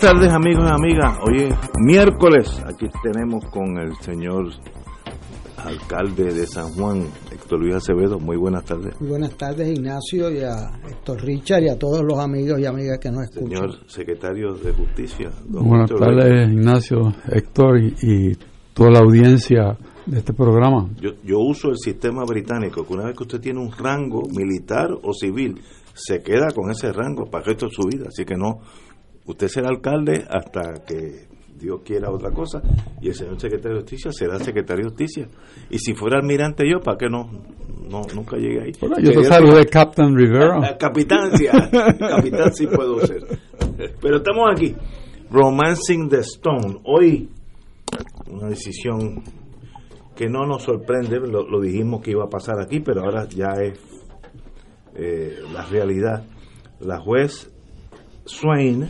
Buenas tardes amigos y amigas. Hoy es miércoles. Aquí tenemos con el señor alcalde de San Juan, Héctor Luis Acevedo. Muy buenas tardes. Muy buenas tardes Ignacio y a Héctor Richard y a todos los amigos y amigas que nos escuchan. Señor secretario de Justicia. buenas tardes Ignacio, Héctor y, toda la audiencia de este programa. Yo, yo uso el sistema británico, que una vez que usted tiene un rango militar o civil, se queda con ese rango para el resto de su vida. Así que no usted será alcalde hasta que Dios quiera otra cosa y el señor secretario de justicia será secretario de justicia. Y si fuera almirante yo para qué no no nunca llegué ahí yo te saludé Captain Rivera. Capitán sí capitán sí puedo ser. Pero estamos aquí. Romancing the Stone. Hoy una decisión que no nos sorprende lo, dijimos que iba a pasar aquí pero ahora ya es eh, la realidad. La juez Swain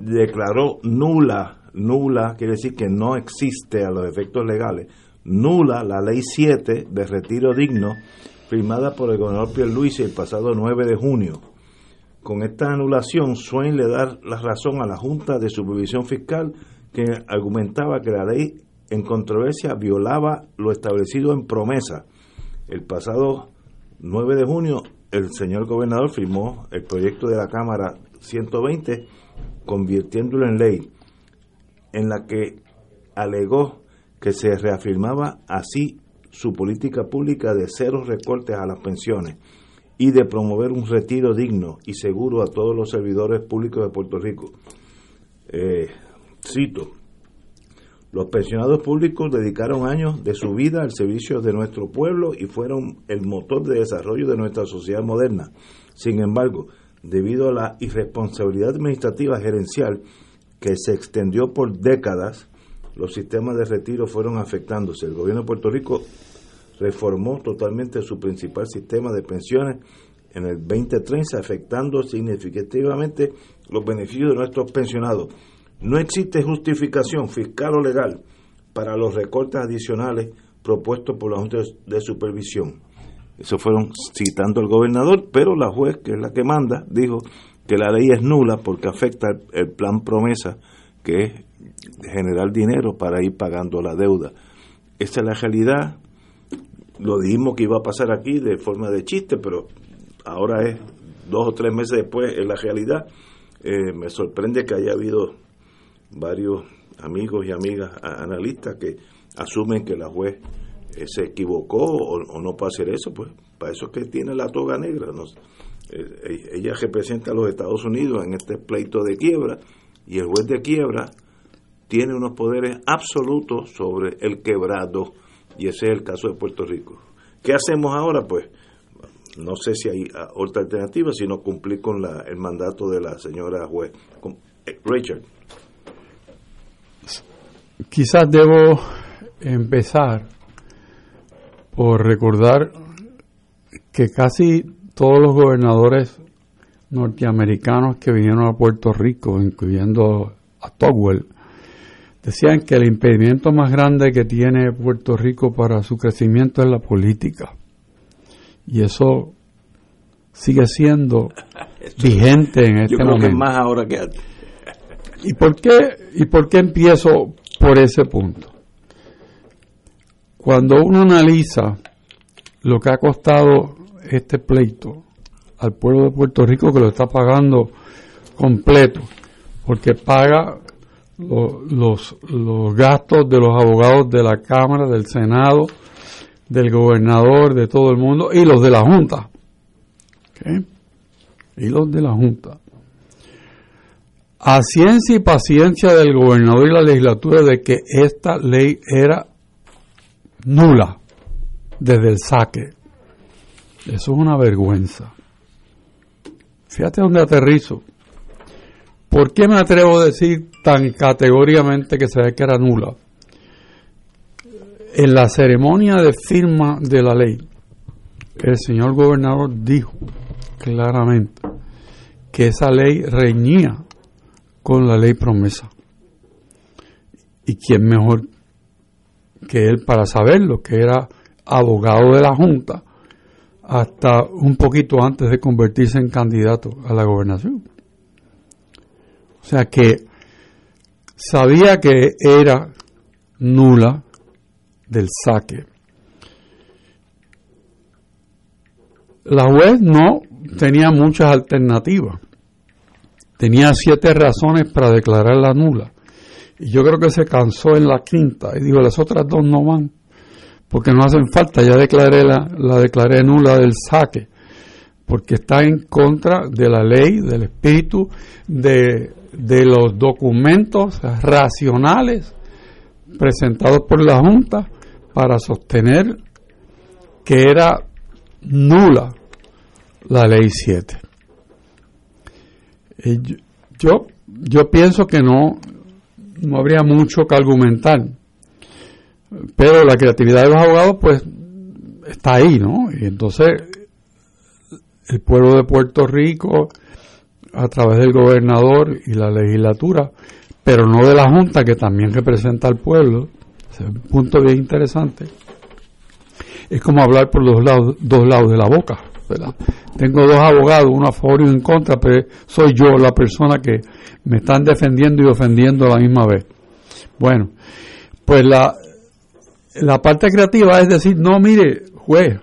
declaró nula, nula quiere decir que no existe a los efectos legales, nula la ley 7 de retiro digno firmada por el gobernador Pierluisi el pasado 9 de junio. Con esta anulación, Swain le da la razón a la Junta de Supervisión Fiscal que argumentaba que la ley en controversia violaba lo establecido en promesa. El pasado 9 de junio, el señor gobernador firmó el proyecto de la Cámara 120 convirtiéndolo en ley, en la que alegó que se reafirmaba así su política pública de cero recortes a las pensiones y de promover un retiro digno y seguro a todos los servidores públicos de Puerto Rico. Eh, cito, los pensionados públicos dedicaron años de su vida al servicio de nuestro pueblo y fueron el motor de desarrollo de nuestra sociedad moderna. Sin embargo, debido a la irresponsabilidad administrativa gerencial que se extendió por décadas, los sistemas de retiro fueron afectándose. El gobierno de Puerto Rico reformó totalmente su principal sistema de pensiones en el 2030, afectando significativamente los beneficios de nuestros pensionados. No existe justificación fiscal o legal para los recortes adicionales propuestos por la Junta de Supervisión. Eso fueron citando al gobernador, pero la juez, que es la que manda, dijo que la ley es nula porque afecta el, plan promesa, que es generar dinero para ir pagando la deuda. Esa es la realidad. Lo dijimos que iba a pasar aquí de forma de chiste, pero ahora es dos o tres meses después, es la realidad. Eh, me sorprende que haya habido varios amigos y amigas analistas que asumen que la juez eh, se equivocó o, no puede hacer eso, pues para eso es que tiene la toga negra. Eh, eh, ella representa a los Estados Unidos en este pleito de quiebra y el juez de quiebra tiene unos poderes absolutos sobre el quebrado y ese es el caso de Puerto Rico. ¿Qué hacemos ahora? Pues no sé si hay otra alternativa, sino cumplir con la, el mandato de la señora juez. Richard. Quizás debo empezar por recordar que casi todos los gobernadores norteamericanos que vinieron a Puerto Rico, incluyendo a Togwell, decían que el impedimento más grande que tiene Puerto Rico para su crecimiento es la política. Y eso sigue siendo vigente en este Yo creo momento. que más ahora que antes. ¿Y por qué y por qué empiezo por ese punto? Cuando uno analiza lo que ha costado este pleito al pueblo de Puerto Rico que lo está pagando completo, porque paga lo- los, los gastos de los abogados de la Cámara, del Senado, del gobernador, de todo el mundo y los de la Junta. ¿Ok? Y los de la Junta. A ciencia y paciencia del gobernador y la legislatura de que esta ley era nula desde el saque. Eso es una vergüenza. Fíjate dónde aterrizo. ¿Por qué me atrevo a decir tan categóricamente que se ve que era nula? En la ceremonia de firma de la ley, el señor gobernador dijo claramente que esa ley reñía con la ley promesa. ¿Y quién mejor que él para saberlo, que era abogado de la Junta hasta un poquito antes de convertirse en candidato a la gobernación? O sea que sabía que era nula del saque. La juez no tenía muchas alternativas. Tenía siete razones para declararla nula. Y yo creo que se cansó en la quinta y digo, las otras dos no van, porque no hacen falta. Ya declaré la, la declaré nula del saque, porque está en contra de la ley, del espíritu, de, de los documentos racionales presentados por la Junta para sostener que era nula la ley 7. Eh, yo, yo pienso que no, no habría mucho que argumentar, pero la creatividad de los abogados pues está ahí, ¿no? Y entonces el pueblo de Puerto Rico, a través del gobernador y la legislatura, pero no de la Junta que también representa al pueblo, es un punto bien interesante, es como hablar por los lados, dos lados de la boca. ¿verdad? Tengo dos abogados, uno a favor y uno en contra, pero soy yo la persona que me están defendiendo y ofendiendo a la misma vez. Bueno, pues la, la parte creativa es decir, no, mire, juez,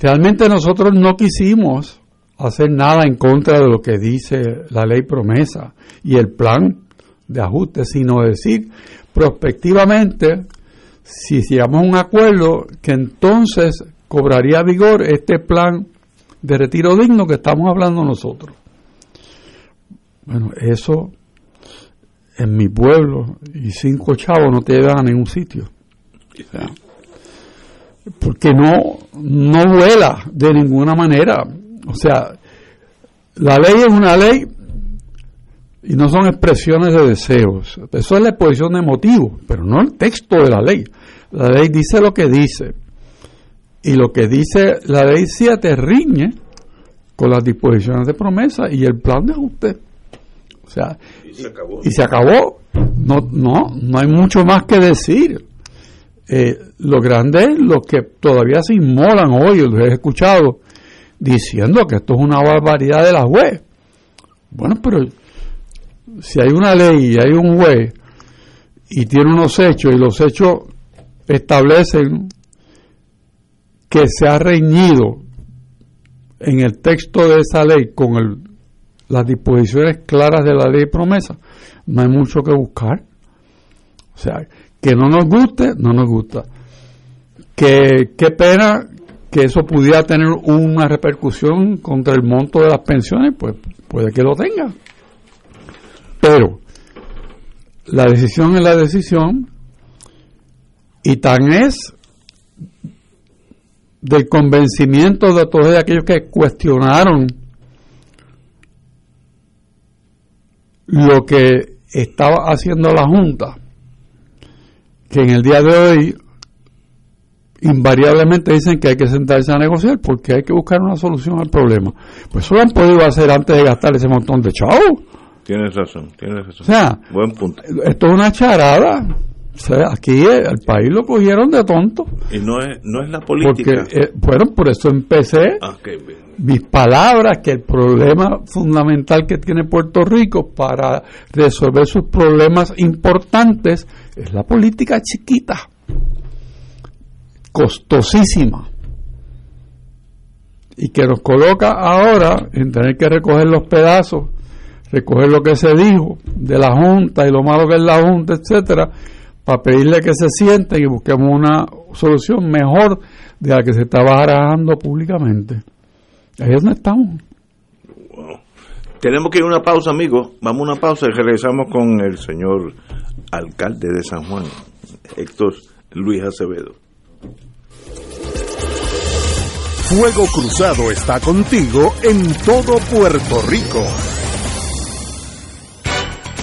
realmente nosotros no quisimos hacer nada en contra de lo que dice la ley promesa y el plan de ajuste, sino decir prospectivamente, si llegamos a un acuerdo, que entonces cobraría vigor este plan de retiro digno que estamos hablando nosotros. Bueno, eso en mi pueblo y cinco chavos no te llevan a ningún sitio. Porque no, no vuela de ninguna manera. O sea, la ley es una ley y no son expresiones de deseos. Eso es la exposición de motivos, pero no el texto de la ley. La ley dice lo que dice. Y lo que dice la ley 7 riñe con las disposiciones de promesa y el plan de ajuste. O sea, Y se acabó. y se acabó. No, no, no hay mucho más que decir. Eh, lo grande es lo que todavía se inmolan hoy, los he escuchado, diciendo que esto es una barbaridad de la juez. Bueno, pero si hay una ley y hay un juez y tiene unos hechos y los hechos establecen que se ha reñido en el texto de esa ley con el, las disposiciones claras de la ley de promesa, no hay mucho que buscar. O sea, que no nos guste, no nos gusta. Que qué pena que eso pudiera tener una repercusión contra el monto de las pensiones, pues puede que lo tenga. Pero la decisión es la decisión y tan es del convencimiento de todos aquellos que cuestionaron lo que estaba haciendo la Junta, que en el día de hoy invariablemente dicen que hay que sentarse a negociar porque hay que buscar una solución al problema. Pues eso lo han podido hacer antes de gastar ese montón de chavos. Tienes razón, tienes razón. O sea, Buen punto. esto es una charada. O sea, aquí el país lo cogieron de tonto. Y no es, no es la Porque, política. eh, bueno, por eso empecé Ah, mis palabras que el problema fundamental que tiene Puerto Rico para resolver sus problemas importantes es la política chiquita, costosísima, y que nos coloca ahora en tener que recoger los pedazos, recoger lo que se dijo de la Junta y lo malo que es la Junta, etcétera, para pedirle que se sienten y busquemos una solución mejor de la que se está barajando públicamente. Ahí es donde estamos. Wow. Tenemos que ir a una pausa, amigos. Vamos a una pausa y regresamos con el señor alcalde de San Juan, Héctor Luis Acevedo. Fuego Cruzado está contigo en todo Puerto Rico.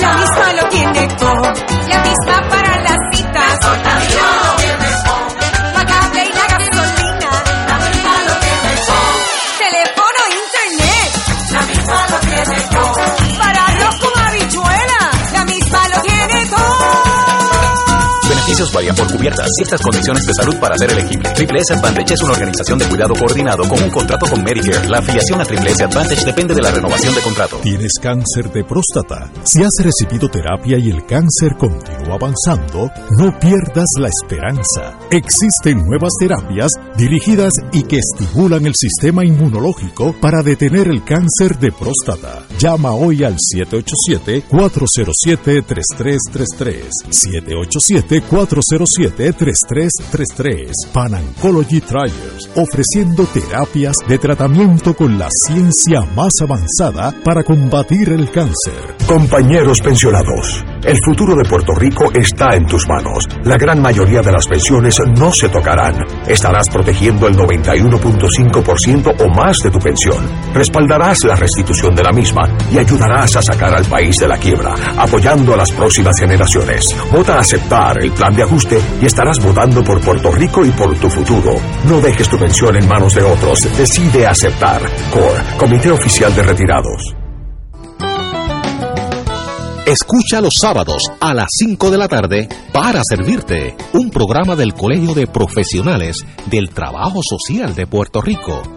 La misma lo tiene todo, la misma para las citas. La beneficios por cubiertas. Ciertas condiciones de salud para ser elegible. Triple S Advantage es una organización de cuidado coordinado con un contrato con Medicare. La afiliación a Triple S Advantage depende de la renovación de contrato. ¿Tienes cáncer de próstata? Si has recibido terapia y el cáncer continúa avanzando, no pierdas la esperanza. Existen nuevas terapias dirigidas y que estimulan el sistema inmunológico para detener el cáncer de próstata. Llama hoy al 787 407 3333 787 407 407-3333. Panancology Trials, ofreciendo terapias de tratamiento con la ciencia más avanzada para combatir el cáncer. Compañeros pensionados, el futuro de Puerto Rico está en tus manos. La gran mayoría de las pensiones no se tocarán. Estarás protegiendo el 91.5% o más de tu pensión. Respaldarás la restitución de la misma y ayudarás a sacar al país de la quiebra, apoyando a las próximas generaciones. Vota a aceptar el plan de ajuste y estarás votando por Puerto Rico y por tu futuro. No dejes tu pensión en manos de otros. Decide aceptar. CORE, Comité Oficial de Retirados. Escucha los sábados a las 5 de la tarde para servirte un programa del Colegio de Profesionales del Trabajo Social de Puerto Rico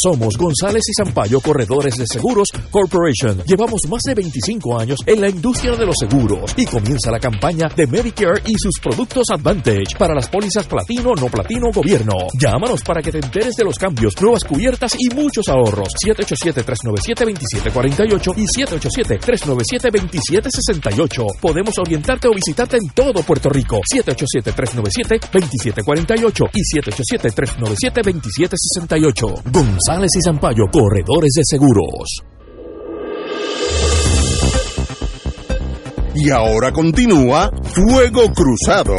Somos González y Zampayo Corredores de Seguros Corporation. Llevamos más de 25 años en la industria de los seguros y comienza la campaña de Medicare y sus productos Advantage para las pólizas platino, no platino, gobierno. Llámanos para que te enteres de los cambios, nuevas cubiertas y muchos ahorros. 787-397-2748 y 787-397-2768. Podemos orientarte o visitarte en todo Puerto Rico. 787-397-2748 y 787-397-2768. González y Zampayo, corredores de seguros. Y ahora continúa Fuego Cruzado.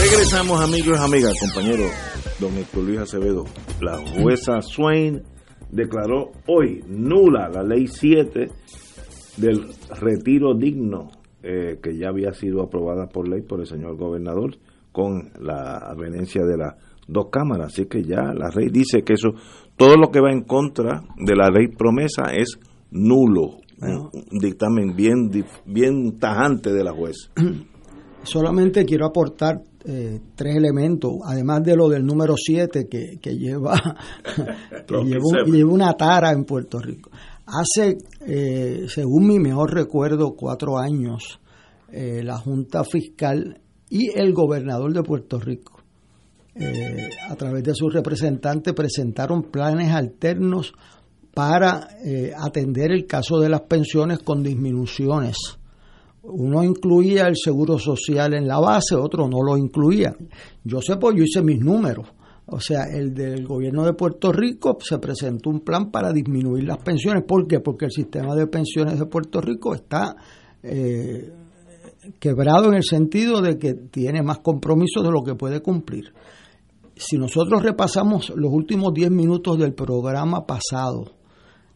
Regresamos, amigos y amigas, compañero don Héctor Luis Acevedo. La jueza Swain declaró hoy nula la ley 7 del retiro digno eh, que ya había sido aprobada por ley por el señor gobernador con la avenencia de las dos cámaras. Así que ya la ley dice que eso, todo lo que va en contra de la ley promesa es nulo. Un dictamen bien, bien tajante de la jueza. Solamente quiero aportar eh, tres elementos, además de lo del número 7 que, que lleva, que lleva una tara en Puerto Rico. Hace, eh, según mi mejor recuerdo, cuatro años, eh, la Junta Fiscal y el gobernador de Puerto Rico eh, a través de sus representantes, presentaron planes alternos para eh, atender el caso de las pensiones con disminuciones. Uno incluía el seguro social en la base, otro no lo incluía. Yo sé, pues yo hice mis números. O sea, el del gobierno de Puerto Rico se presentó un plan para disminuir las pensiones. ¿Por qué? Porque el sistema de pensiones de Puerto Rico está eh, quebrado en el sentido de que tiene más compromisos de lo que puede cumplir. Si nosotros repasamos los últimos 10 minutos del programa pasado,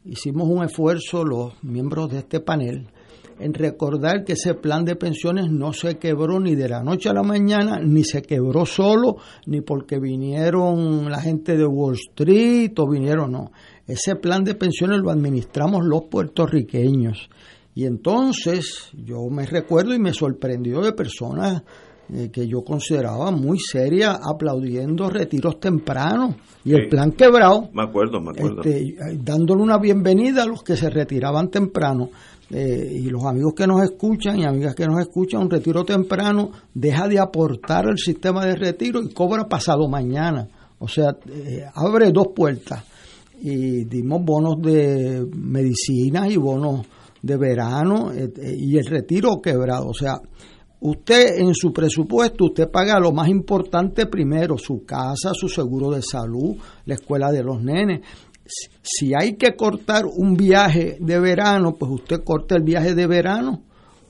hicimos un esfuerzo los miembros de este panel en recordar que ese plan de pensiones no se quebró ni de la noche a la mañana, ni se quebró solo, ni porque vinieron la gente de Wall Street o vinieron, no. Ese plan de pensiones lo administramos los puertorriqueños. Y entonces yo me recuerdo y me sorprendió de personas eh, que yo consideraba muy serias aplaudiendo retiros tempranos y el plan quebrado Me acuerdo, me acuerdo. este, dándole una bienvenida a los que se retiraban temprano. Eh, y los amigos que nos escuchan y amigas que nos escuchan, un retiro temprano deja de aportar al sistema de retiro y cobra pasado mañana. O sea, eh, abre dos puertas. Y dimos bonos de medicinas y bonos de verano eh, eh, y el retiro quebrado. O sea, usted en su presupuesto, usted paga lo más importante primero, su casa, su seguro de salud, la escuela de los nenes. Si- Si hay que cortar un viaje de verano, pues usted corta el viaje de verano,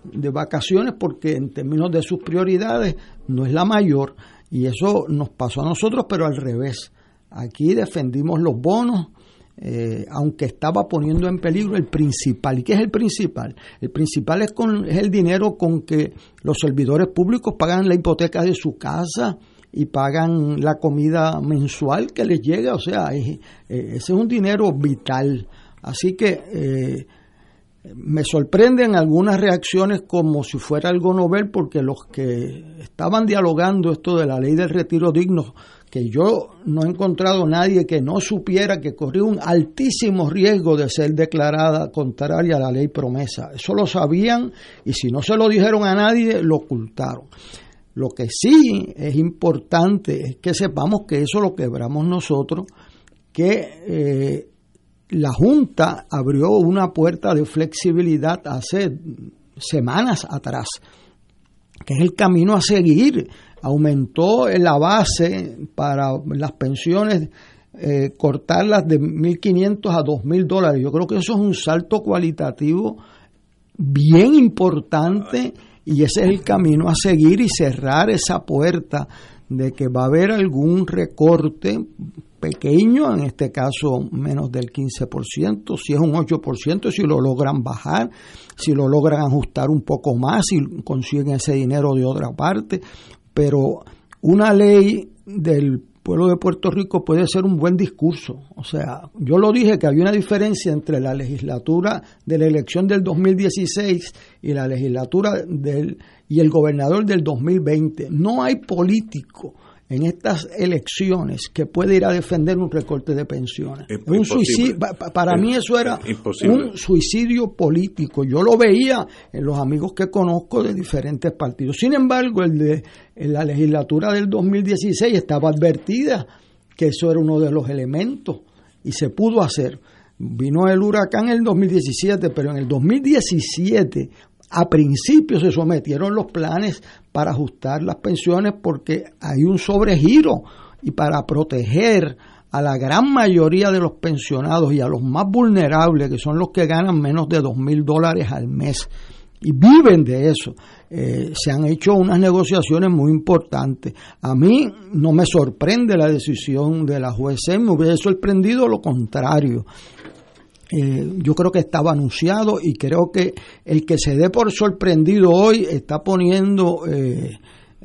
de vacaciones, porque en términos de sus prioridades no es la mayor. Y eso nos pasó a nosotros, pero al revés. Aquí defendimos los bonos, eh, aunque estaba poniendo en peligro el principal. ¿Y qué es el principal? El principal es, con, el dinero con que los servidores públicos pagan la hipoteca de su casa y pagan la comida mensual que les llega. O sea, eh, ese es un dinero vital. Así que eh, me sorprenden algunas reacciones como si fuera algo novel, porque los que estaban dialogando esto de la ley del retiro digno, que yo no he encontrado nadie que no supiera que corría un altísimo riesgo de ser declarada contraria a la ley promesa. Eso lo sabían y si no se lo dijeron a nadie, lo ocultaron. Lo que sí es importante es que sepamos que eso lo quebramos nosotros, que eh, la Junta abrió una puerta de flexibilidad hace semanas atrás, que es el camino a seguir. Aumentó la base para las pensiones, eh, cortarlas de 1.500 a 2.000 dólares. Yo creo que eso es un salto cualitativo bien importante y ese es el camino a seguir y cerrar esa puerta de que va a haber algún recorte pequeño, en este caso menos del 15%, si es un 8%, si lo logran bajar, si lo logran ajustar un poco más, si consiguen ese dinero de otra parte, pero una ley del pueblo de Puerto Rico puede ser un buen discurso. O sea, yo lo dije que había una diferencia entre la legislatura de la elección del 2016 y la legislatura del y el gobernador del 2020. No hay político en estas elecciones que pueda ir a defender un recorte de pensiones. Es un suicidio, pa- pa- para Es mí eso era un suicidio político. Yo lo veía en los amigos que conozco de diferentes partidos. Sin embargo, el de en la legislatura del 2016 estaba advertida que eso era uno de los elementos y se pudo hacer. Vino el huracán en el 2017, pero en el 2017 a principio se sometieron los planes para ajustar las pensiones porque hay un sobregiro y para proteger a la gran mayoría de los pensionados y a los más vulnerables, que son los que ganan menos de dos mil dólares al mes y viven de eso. Eh, se han hecho unas negociaciones muy importantes. A mí no me sorprende la decisión de la juez, me hubiera sorprendido lo contrario. Eh, yo creo que estaba anunciado y creo que el que se dé por sorprendido hoy está poniendo eh,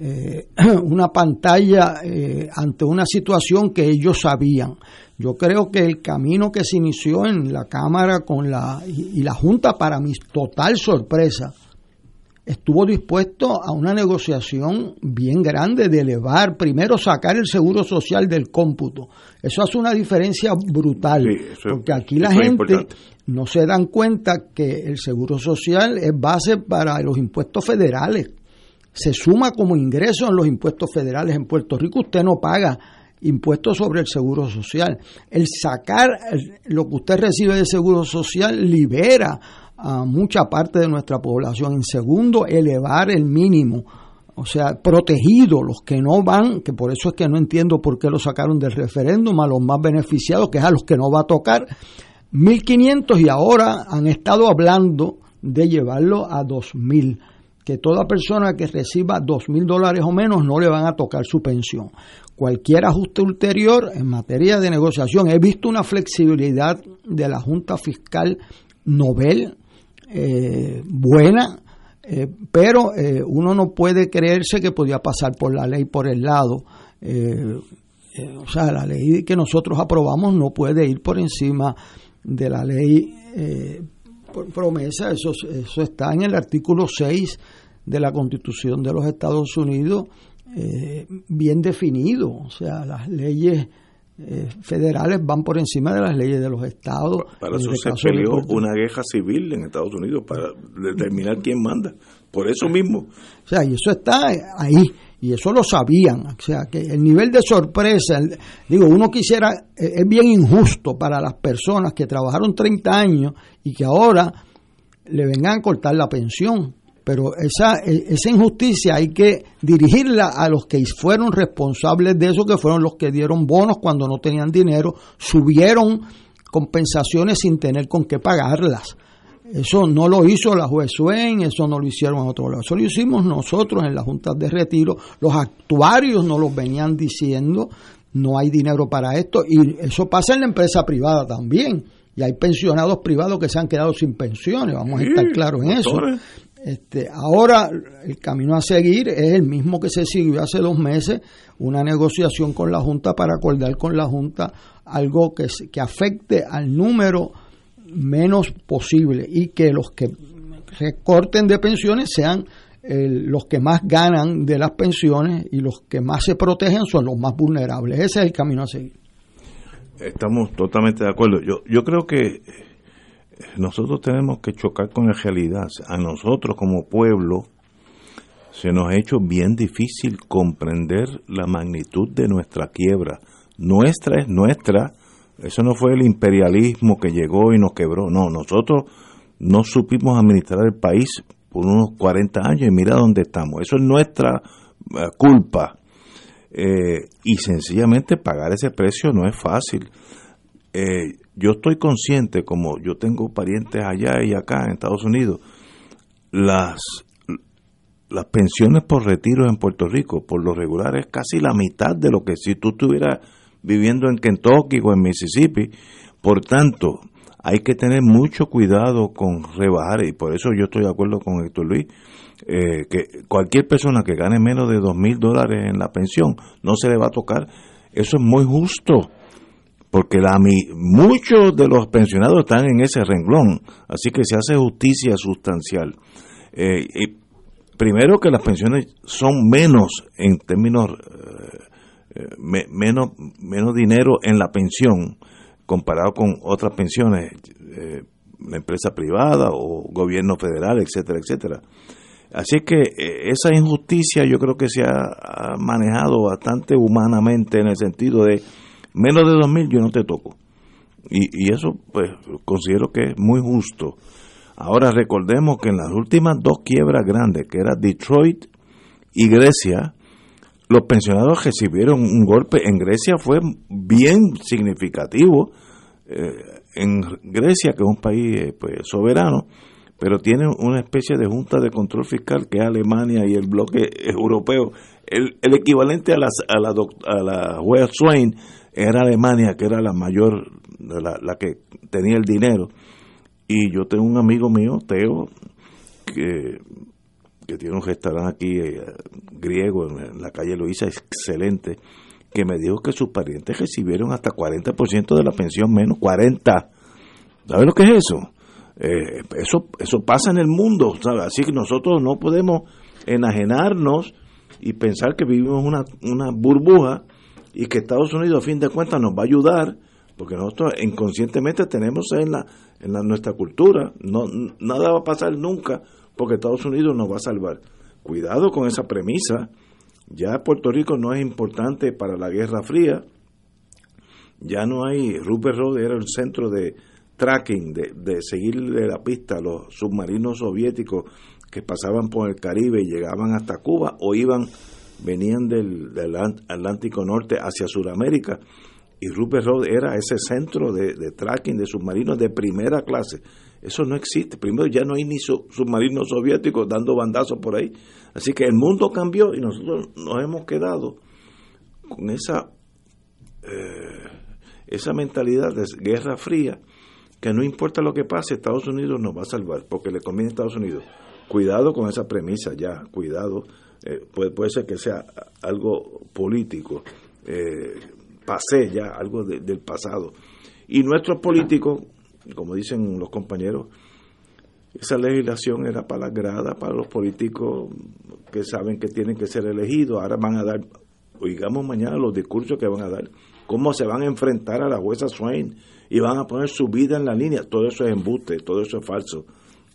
eh, una pantalla eh, ante una situación que ellos sabían. Yo creo que el camino que se inició en la Cámara con la y, y la Junta, para mi total sorpresa, estuvo dispuesto a una negociación bien grande de elevar, primero sacar el seguro social del cómputo. Eso hace una diferencia brutal, Sí, eso es- porque aquí la gente no se dan cuenta que el seguro social es base para los impuestos federales. se suma como ingreso en los impuestos federales en Puerto Rico, usted no paga impuestos sobre el seguro social. El sacar lo que usted recibe de seguro social libera a mucha parte de nuestra población. En segundo, elevar el mínimo. O sea, protegido los que no van, que por eso es que no entiendo por qué lo sacaron del referéndum, a los más beneficiados, que es a los que no va a tocar, 1.500 y ahora han estado hablando de llevarlo a 2.000, que toda persona que reciba 2.000 dólares o menos no le van a tocar su pensión. Cualquier ajuste ulterior en materia de negociación, he visto una flexibilidad de la Junta Fiscal Nobel eh, buena, eh, pero eh, uno no puede creerse que podía pasar por la ley por el lado. Eh, o sea, la ley que nosotros aprobamos no puede ir por encima de la ley promesa. Eso, eso está en el artículo 6 de la Constitución de los Estados Unidos, bien definido. O sea, las leyes eh, federales van por encima de las leyes de los estados. Para eso el se peleó una guerra civil en Estados Unidos para determinar quién manda. Por eso mismo. O sea, y eso está ahí, y eso lo sabían. O sea, que el nivel de sorpresa, el- digo, uno quisiera, eh, es bien injusto para las personas que trabajaron 30 años y que ahora le vengan a cortar la pensión. Pero esa, eh, esa injusticia hay que dirigirla a los que fueron responsables de eso, que fueron los que dieron bonos cuando no tenían dinero, subieron compensaciones sin tener con qué pagarlas. Eso no lo hizo la juez Swain, eso no lo hicieron en otro lado, eso lo hicimos nosotros en las juntas de retiro. Los actuarios nos los venían diciendo, no hay dinero para esto, y eso pasa en la empresa privada también. Y hay pensionados privados que se han quedado sin pensiones, vamos a estar claros en eso. Este, ahora el camino a seguir es el mismo que se siguió hace dos meses, una negociación con la Junta para acordar con la Junta algo que, que afecte al número menos posible y que los que recorten de pensiones sean los que más ganan de las pensiones y los que más se protegen son los más vulnerables. Ese es el camino a seguir. Estamos totalmente de acuerdo. Yo, yo creo que nosotros tenemos que chocar con la realidad. A nosotros como pueblo se nos ha hecho bien difícil comprender la magnitud de nuestra quiebra. Nuestra es nuestra. Eso no fue el imperialismo que llegó y nos quebró. No, nosotros no supimos administrar el país por unos 40 años y mira dónde estamos. Eso es nuestra eh, culpa. Eh, y sencillamente pagar ese precio no es fácil. Eh, yo estoy consciente, como yo tengo parientes allá y acá en Estados Unidos, las, las pensiones por retiro en Puerto Rico, por lo regular, es casi la mitad de lo que si tú estuvieras viviendo en Kentucky o en Mississippi. Por tanto, hay que tener mucho cuidado con rebajar, y por eso yo estoy de acuerdo con Héctor Luis, eh, que cualquier persona que gane menos de dos mil dólares en la pensión no se le va a tocar. Eso es muy justo, porque la, muchos de los pensionados están en ese renglón, así que se hace justicia sustancial. Eh, y primero que las pensiones son menos en términos eh, eh, me- menos menos dinero en la pensión comparado con otras pensiones la empresa privada o gobierno federal etcétera etcétera así que esa injusticia yo creo que se ha manejado bastante humanamente en el sentido de menos de dos mil yo no te toco y, y eso pues considero que es muy justo ahora recordemos que en las últimas dos quiebras grandes que era Detroit y Grecia los pensionados recibieron un golpe. En Grecia fue bien significativo. Eh, en Grecia, que es un país eh, pues, soberano, pero tiene una especie de junta de control fiscal que es Alemania y el bloque europeo. El, el equivalente a, las, a, la, a la juez Swain era Alemania, que era la mayor, la, la que tenía el dinero. Y yo tengo un amigo mío, Teo, que que tiene un restaurante aquí eh, griego en la calle Luisa, excelente, que me dijo que sus parientes recibieron hasta 40% de la pensión menos, 40. ¿Sabes lo que es eso? Eh, eso eso pasa en el mundo, ¿sabes? Así que nosotros no podemos enajenarnos y pensar que vivimos una, una burbuja y que Estados Unidos a fin de cuentas nos va a ayudar porque nosotros inconscientemente tenemos en la en la, nuestra cultura no nada va a pasar nunca porque Estados Unidos nos va a salvar cuidado con esa premisa. Ya Puerto Rico no es importante para la Guerra Fría. Ya no hay, Rupert Road era el centro de tracking, de, de seguirle la pista a los submarinos soviéticos que pasaban por el Caribe y llegaban hasta Cuba o iban, venían del, Atlántico Norte hacia Sudamérica. Y Rupert Road era ese centro de, de tracking de submarinos de primera clase. Eso no existe. Primero, ya no hay ni submarinos soviéticos dando bandazos por ahí. Así que el mundo cambió y nosotros nos hemos quedado con esa, eh, esa mentalidad de guerra fría, que no importa lo que pase, Estados Unidos nos va a salvar, porque le conviene a Estados Unidos. Cuidado con esa premisa ya, cuidado. Eh, puede, puede ser que sea algo político, eh, pasé ya, algo del pasado. Y nuestros políticos como dicen los compañeros, esa legislación era para la grada, para los políticos que saben que tienen que ser elegidos. Ahora van a dar, oigamos mañana los discursos que van a dar, cómo se van a enfrentar a la jueza Swain y van a poner su vida en la línea. Todo eso es embuste, todo eso es falso.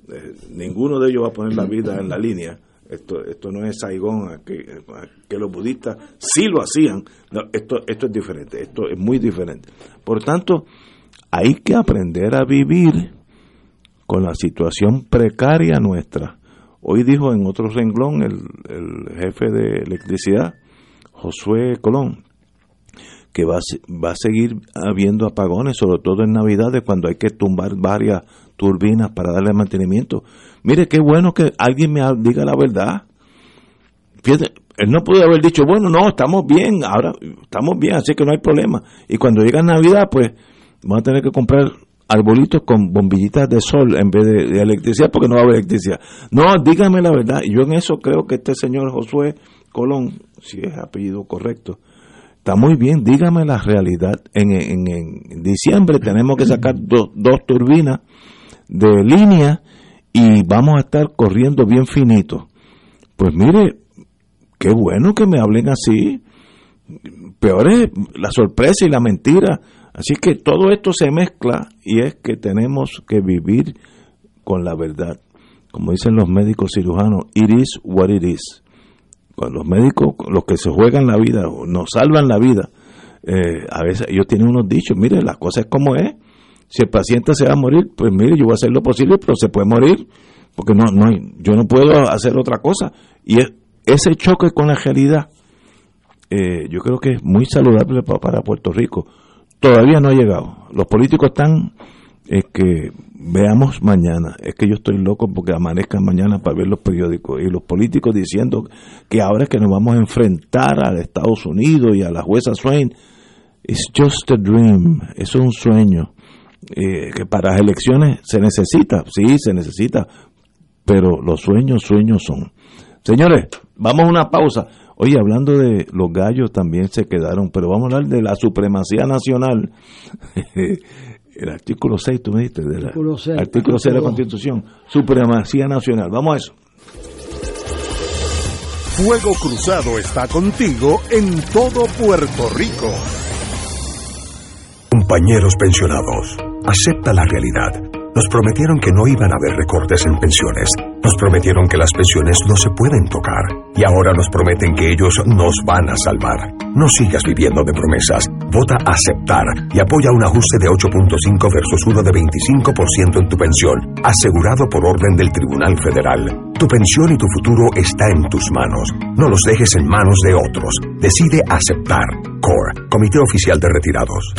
Eh, ninguno de ellos va a poner la vida en la línea. Esto, esto no es Saigón, que, que los budistas sí lo hacían. esto, esto es diferente, esto es muy diferente. Por tanto, hay que aprender a vivir con la situación precaria nuestra. Hoy dijo en otro renglón el, jefe de electricidad, Josué Colón, que va va a seguir habiendo apagones, sobre todo en Navidades, cuando hay que tumbar varias turbinas para darle mantenimiento. Mire, qué bueno que alguien me diga la verdad. Él no pudo haber dicho, bueno, no, estamos bien, ahora estamos bien, así que no hay problema. Y cuando llega Navidad, pues Vamos a tener que comprar arbolitos con bombillitas de sol en vez de, electricidad porque no va a haber electricidad. No, dígame la verdad. Yo en eso creo que este señor Josué Colón, si es apellido correcto, está muy bien. Dígame la realidad. En, en, diciembre tenemos que sacar dos turbinas de línea y vamos a estar corriendo bien finito. Pues mire, qué bueno que me hablen así. Peor es la sorpresa y la mentira Así que todo esto se mezcla y es que tenemos que vivir con la verdad. Como dicen los médicos cirujanos, it is what it is. Cuando los médicos, los que se juegan la vida, nos salvan la vida, eh, a veces ellos tienen unos dichos, mire, la cosa es como es. Si el paciente se va a morir, pues mire, yo voy a hacer lo posible, pero se puede morir, porque no, no, yo no puedo hacer otra cosa. Y ese choque con la realidad, eh, yo creo que es muy saludable para Puerto Rico Todavía no ha llegado. Los políticos están es que veamos mañana. Es que yo estoy loco porque amanezcan mañana para ver los periódicos y los políticos diciendo que ahora es que nos vamos a enfrentar a Estados Unidos y a la jueza Swain. It's just a dream, es un sueño. Eh, que para las elecciones se necesita, sí, se necesita, pero los sueños, sueños son. Señores, vamos a una pausa. Oye, hablando de los gallos también se quedaron, pero vamos a hablar de la supremacía nacional. el artículo 6, tú me dijiste, del artículo 6, artículo 6 de la Constitución, supremacía nacional. Vamos a eso. Fuego Cruzado está contigo en todo Puerto Rico. Compañeros pensionados, acepta la realidad. Nos prometieron que no iban a haber recortes en pensiones. Nos prometieron que las pensiones no se pueden tocar. Y ahora nos prometen que ellos nos van a salvar. No sigas viviendo de promesas. Vota aceptar y apoya un ajuste de 8.5 versus uno de 25% en tu pensión, asegurado por orden del Tribunal Federal. Tu pensión y tu futuro está en tus manos. No los dejes en manos de otros. Decide aceptar. CORE, Comité Oficial de Retirados.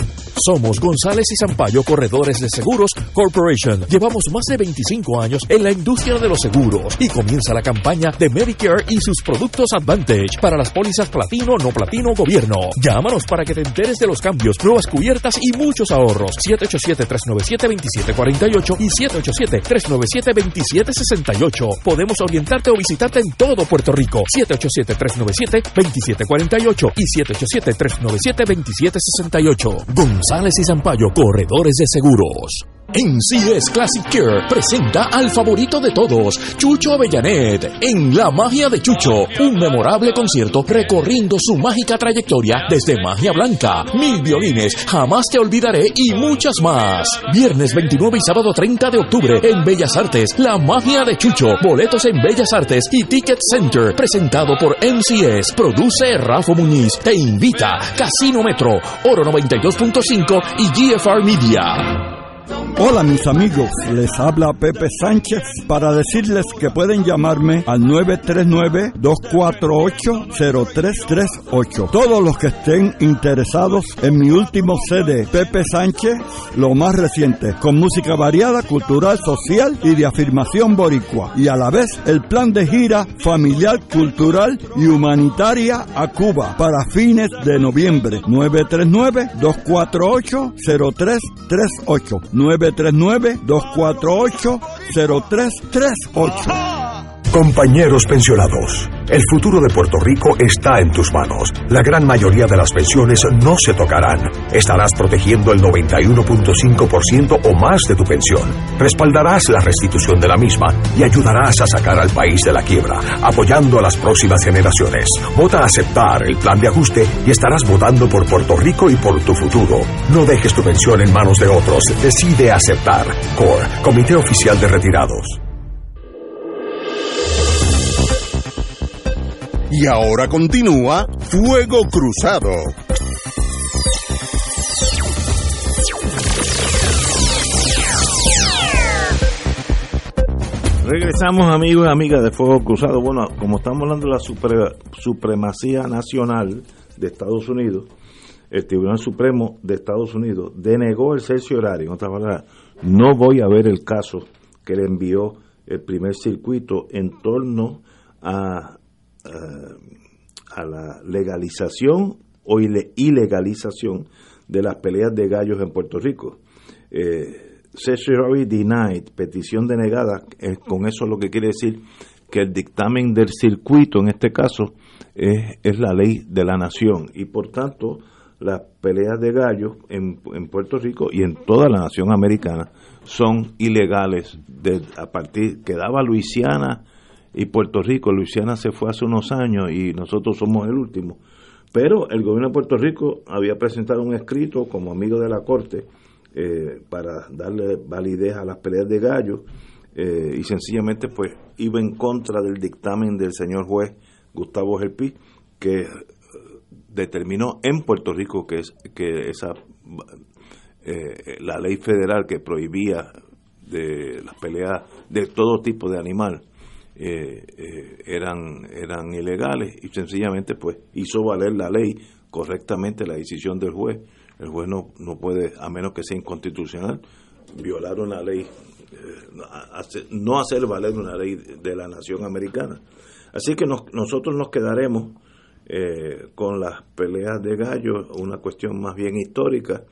Somos González y Zampayo Corredores de Seguros Corporation. Llevamos más de 25 años en la industria de los seguros y comienza la campaña de Medicare y sus productos Advantage para las pólizas platino, no platino, gobierno. Llámanos para que te enteres de los cambios, nuevas cubiertas y muchos ahorros. 787-397-2748 y 787-397-2768. Podemos orientarte o visitarte en todo Puerto Rico. 787-397-2748 y 787-397-2768. González y Zampayo, corredores de seguros. NCS Classic Care presenta al favorito de todos, Chucho Avellanet, en La Magia de Chucho, un memorable concierto recorriendo su mágica trayectoria desde Magia Blanca, Mil Violines, Jamás Te Olvidaré y muchas más. Viernes 29 y sábado 30 de octubre en Bellas Artes, La Magia de Chucho, boletos en Bellas Artes y Ticket Center, presentado por MCS, produce Rafa Muñiz, te invita Casino Metro, Oro 92.5 y GFR Media. Hola mis amigos, les habla Pepe Sánchez para decirles que pueden llamarme al 939-248-0338. Todos los que estén interesados en mi último CD, Pepe Sánchez, lo más reciente, con música variada, cultural, social y de afirmación boricua. Y a la vez el plan de gira familiar, cultural y humanitaria a Cuba para fines de noviembre. 939-248-0338. 939-248-0338. Compañeros pensionados, el futuro de Puerto Rico está en tus manos. La gran mayoría de las pensiones no se tocarán. Estarás protegiendo el 91.5% o más de tu pensión. Respaldarás la restitución de la misma y ayudarás a sacar al país de la quiebra, apoyando a las próximas generaciones. Vota a aceptar el plan de ajuste y estarás votando por Puerto Rico y por tu futuro. No dejes tu pensión en manos de otros. Decide aceptar. CORE, Comité Oficial de Retirados. Y ahora continúa Fuego Cruzado. Regresamos amigos y amigas de Fuego Cruzado. Bueno, como estamos hablando de la supre- supremacía nacional de Estados Unidos, el Tribunal Supremo de Estados Unidos denegó el horario. En otras palabras, no voy a ver el caso que le envió el primer circuito en torno a, a la legalización o ile- ilegalización de las peleas de gallos en Puerto Rico. Eh, Certiorari denied, petición denegada, eh, con eso lo que quiere decir que el dictamen del circuito, en este caso, es, es la ley de la nación y por tanto las peleas de gallos en, en Puerto Rico y en toda la nación americana son ilegales a partir que daba Luisiana y Puerto Rico. Luisiana se fue hace unos años y nosotros somos el último. Pero el gobierno de Puerto Rico había presentado un escrito como amigo de la Corte eh, para darle validez a las peleas de gallos eh, y sencillamente pues iba en contra del dictamen del señor juez Gustavo Gelpi que eh, determinó en Puerto Rico que es que esa eh, la ley federal que prohibía de las peleas de todo tipo de animal eh, eh, eran eran ilegales y sencillamente pues hizo valer la ley correctamente la decisión del juez el juez no, no puede a menos que sea inconstitucional violar una ley eh, no hacer- valer una ley de la nación americana así que nos- nosotros nos quedaremos eh, con las peleas de gallos, una cuestión más bien histórica.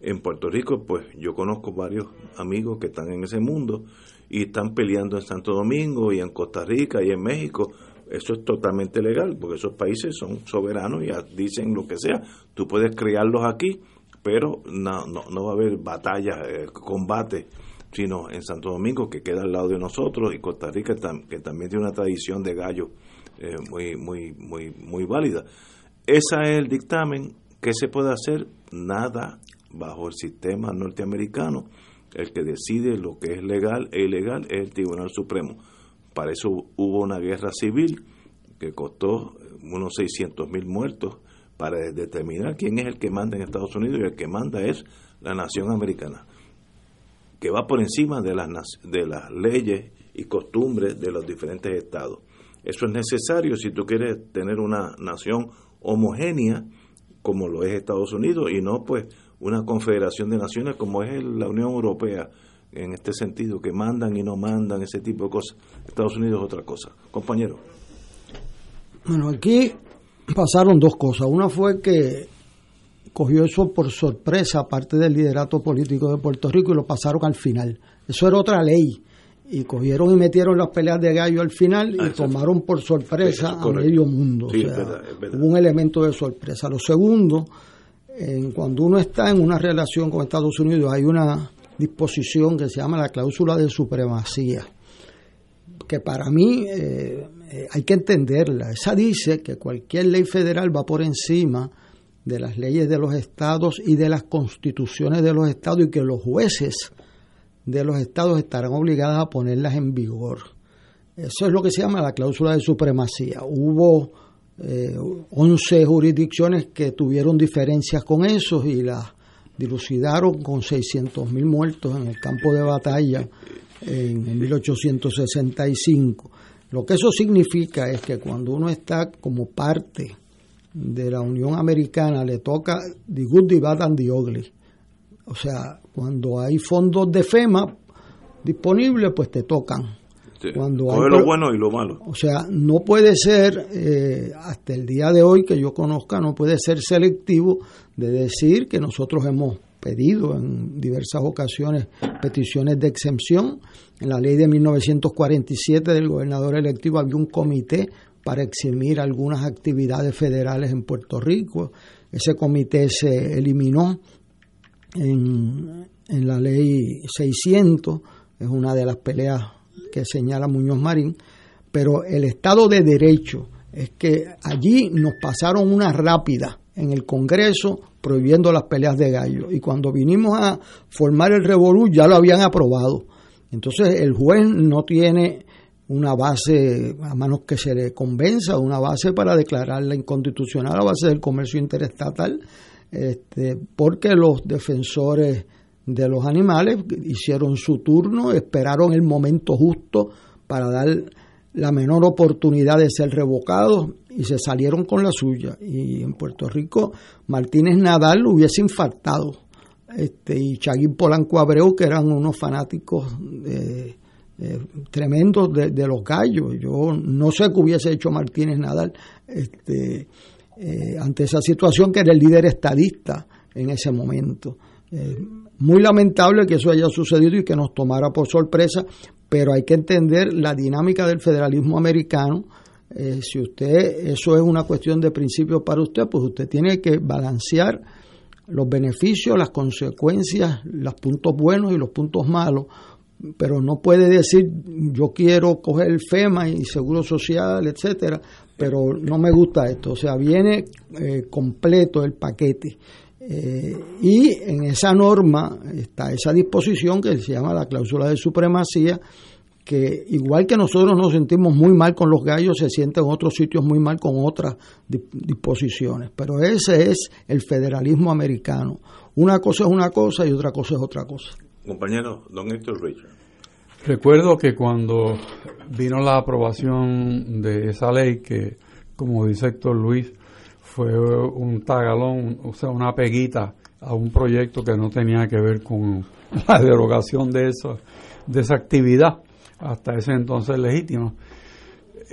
En Puerto Rico, pues yo conozco varios amigos que están en ese mundo y están peleando en Santo Domingo y en Costa Rica y en México. Eso es totalmente legal, porque esos países son soberanos y dicen lo que sea. Tú puedes criarlos aquí, pero no, no, no va a haber batallas, eh, combates, sino en Santo Domingo, que queda al lado de nosotros, y Costa Rica, que también tiene una tradición de gallo eh, muy, muy, muy, muy válida. Ese es el dictamen. ¿Qué se puede hacer? Nada bajo el sistema norteamericano. El que decide lo que es legal e ilegal es el Tribunal Supremo. Para eso hubo una guerra civil que costó unos 600 mil muertos para determinar quién es el que manda en Estados Unidos y el que manda es la nación americana, que va por encima de las, de las leyes y costumbres de los diferentes estados. Eso es necesario si tú quieres tener una nación homogénea como lo es Estados Unidos y no pues una confederación de naciones como es la Unión Europea en este sentido, que mandan y no mandan, ese tipo de cosas. Estados Unidos es otra cosa. Compañero. Bueno, aquí pasaron dos cosas. Una fue que cogió eso por sorpresa, aparte del liderato político de Puerto Rico, y lo pasaron al final. Eso era otra ley. Y cogieron y metieron las peleas de gallo al final y Ah, tomaron por sorpresa es a medio mundo. Sí, O es sea, verdad, es verdad. hubo un elemento de sorpresa. Lo segundo, en, cuando uno está en una relación con Estados Unidos, hay una disposición que se llama la cláusula de supremacía, que para mí eh, eh, hay que entenderla. Esa dice que cualquier ley federal va por encima de las leyes de los estados y de las constituciones de los estados y que los jueces de los estados estarán obligados a ponerlas en vigor. Eso es lo que se llama la cláusula de supremacía. Hubo eh, 11 jurisdicciones que tuvieron diferencias con eso y las dilucidaron con 600 mil muertos en el campo de batalla en, en 1865. Lo que eso significa es que cuando uno está como parte de la Unión Americana le toca the good, the bad and the ugly. O sea, cuando hay fondos de FEMA disponibles, pues te tocan. Sí. Cuando hay lo bueno y lo malo. O sea, no puede ser, eh, hasta el día de hoy que yo conozca, no puede ser selectivo de decir que nosotros hemos pedido en diversas ocasiones peticiones de exención. En la ley de 1947 del gobernador electivo había un comité para eximir algunas actividades federales en Puerto Rico. Ese comité se eliminó en, en la ley 600, es una de las peleas que señala Muñoz Marín, pero el Estado de Derecho es que allí nos pasaron una rápida en el Congreso prohibiendo las peleas de gallo y cuando vinimos a formar el revolú ya lo habían aprobado. Entonces el juez no tiene una base, a menos que se le convenza, una base para declararla inconstitucional a base del comercio interestatal, este, porque los defensores de los animales hicieron su turno, esperaron el momento justo para dar la menor oportunidad de ser revocados y se salieron con la suya. Y en Puerto Rico Martínez Nadal hubiese infartado. Este, y Chaguín Polanco Abreu, que eran unos fanáticos eh, eh, tremendos de, los gallos. Yo no sé qué hubiese hecho Martínez Nadal este, eh, ante esa situación, que era el líder estadista en ese momento. Muy lamentable que eso haya sucedido y que nos tomara por sorpresa, pero hay que entender la dinámica del federalismo americano. Eh, si usted, eso es una cuestión de principio para usted, pues usted tiene que balancear los beneficios, las consecuencias, los puntos buenos y los puntos malos, pero no puede decir yo quiero coger el FEMA y Seguro Social, etcétera, pero no me gusta esto. O sea, viene eh, completo el paquete. Eh, y en esa norma está esa disposición que se llama la cláusula de supremacía, que igual que nosotros nos sentimos muy mal con los gallos, se siente en otros sitios muy mal con otras di- disposiciones. Pero ese es el federalismo americano. Una cosa es una cosa y otra cosa es otra cosa. Compañero, don Héctor Richard. Recuerdo que cuando vino la aprobación de esa ley, que como dice Héctor Luis, fue un tagalón, o sea, una peguita a un proyecto que no tenía que ver con la derogación de esa, de esa actividad, hasta ese entonces legítima.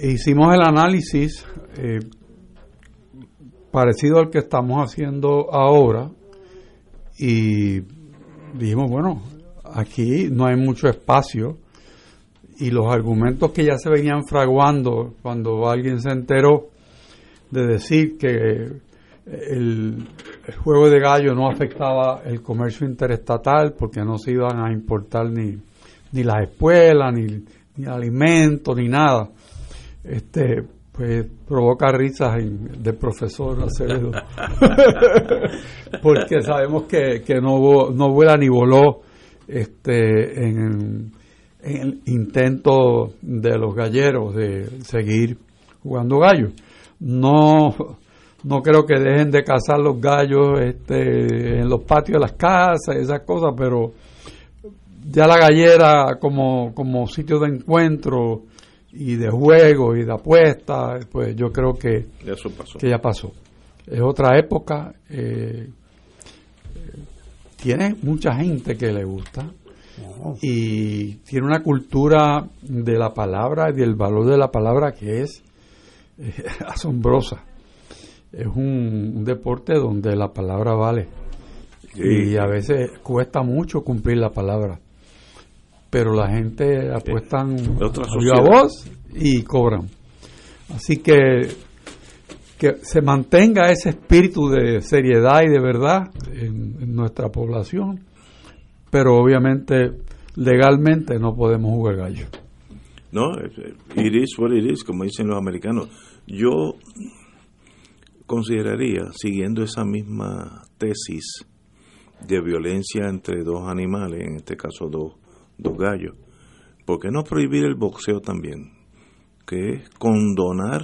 Hicimos el análisis eh, parecido al que estamos haciendo ahora y dijimos, bueno, aquí no hay mucho espacio y los argumentos que ya se venían fraguando cuando alguien se enteró de decir que el, juego de gallo no afectaba el comercio interestatal porque no se iban a importar ni, ni las escuelas, ni, ni alimentos, ni nada. Este, pues provoca risas en- del profesor Acevedo. porque sabemos que, que no, no vuela ni voló este, en, en el intento de los galleros de seguir jugando gallos. No, no creo que dejen de cazar los gallos este, en los patios de las casas, esas cosas, pero ya la gallera como, como sitio de encuentro y de juego y de apuesta, pues yo creo que, Eso pasó. que ya pasó. Es otra época, eh, tiene mucha gente que le gusta y tiene una cultura de la palabra y del valor de la palabra que es eh, asombrosa. Es un, un deporte donde la palabra vale y a veces cuesta mucho cumplir la palabra. Pero la gente apuestan a voz y cobran. Así que que se mantenga ese espíritu de seriedad y de verdad en, en nuestra población, pero obviamente legalmente no podemos jugar gallo. No, it is what it is, como dicen los americanos. Yo consideraría, siguiendo esa misma tesis de violencia entre dos animales, en este caso dos, dos gallos, ¿por qué no prohibir el boxeo también? Que es condonar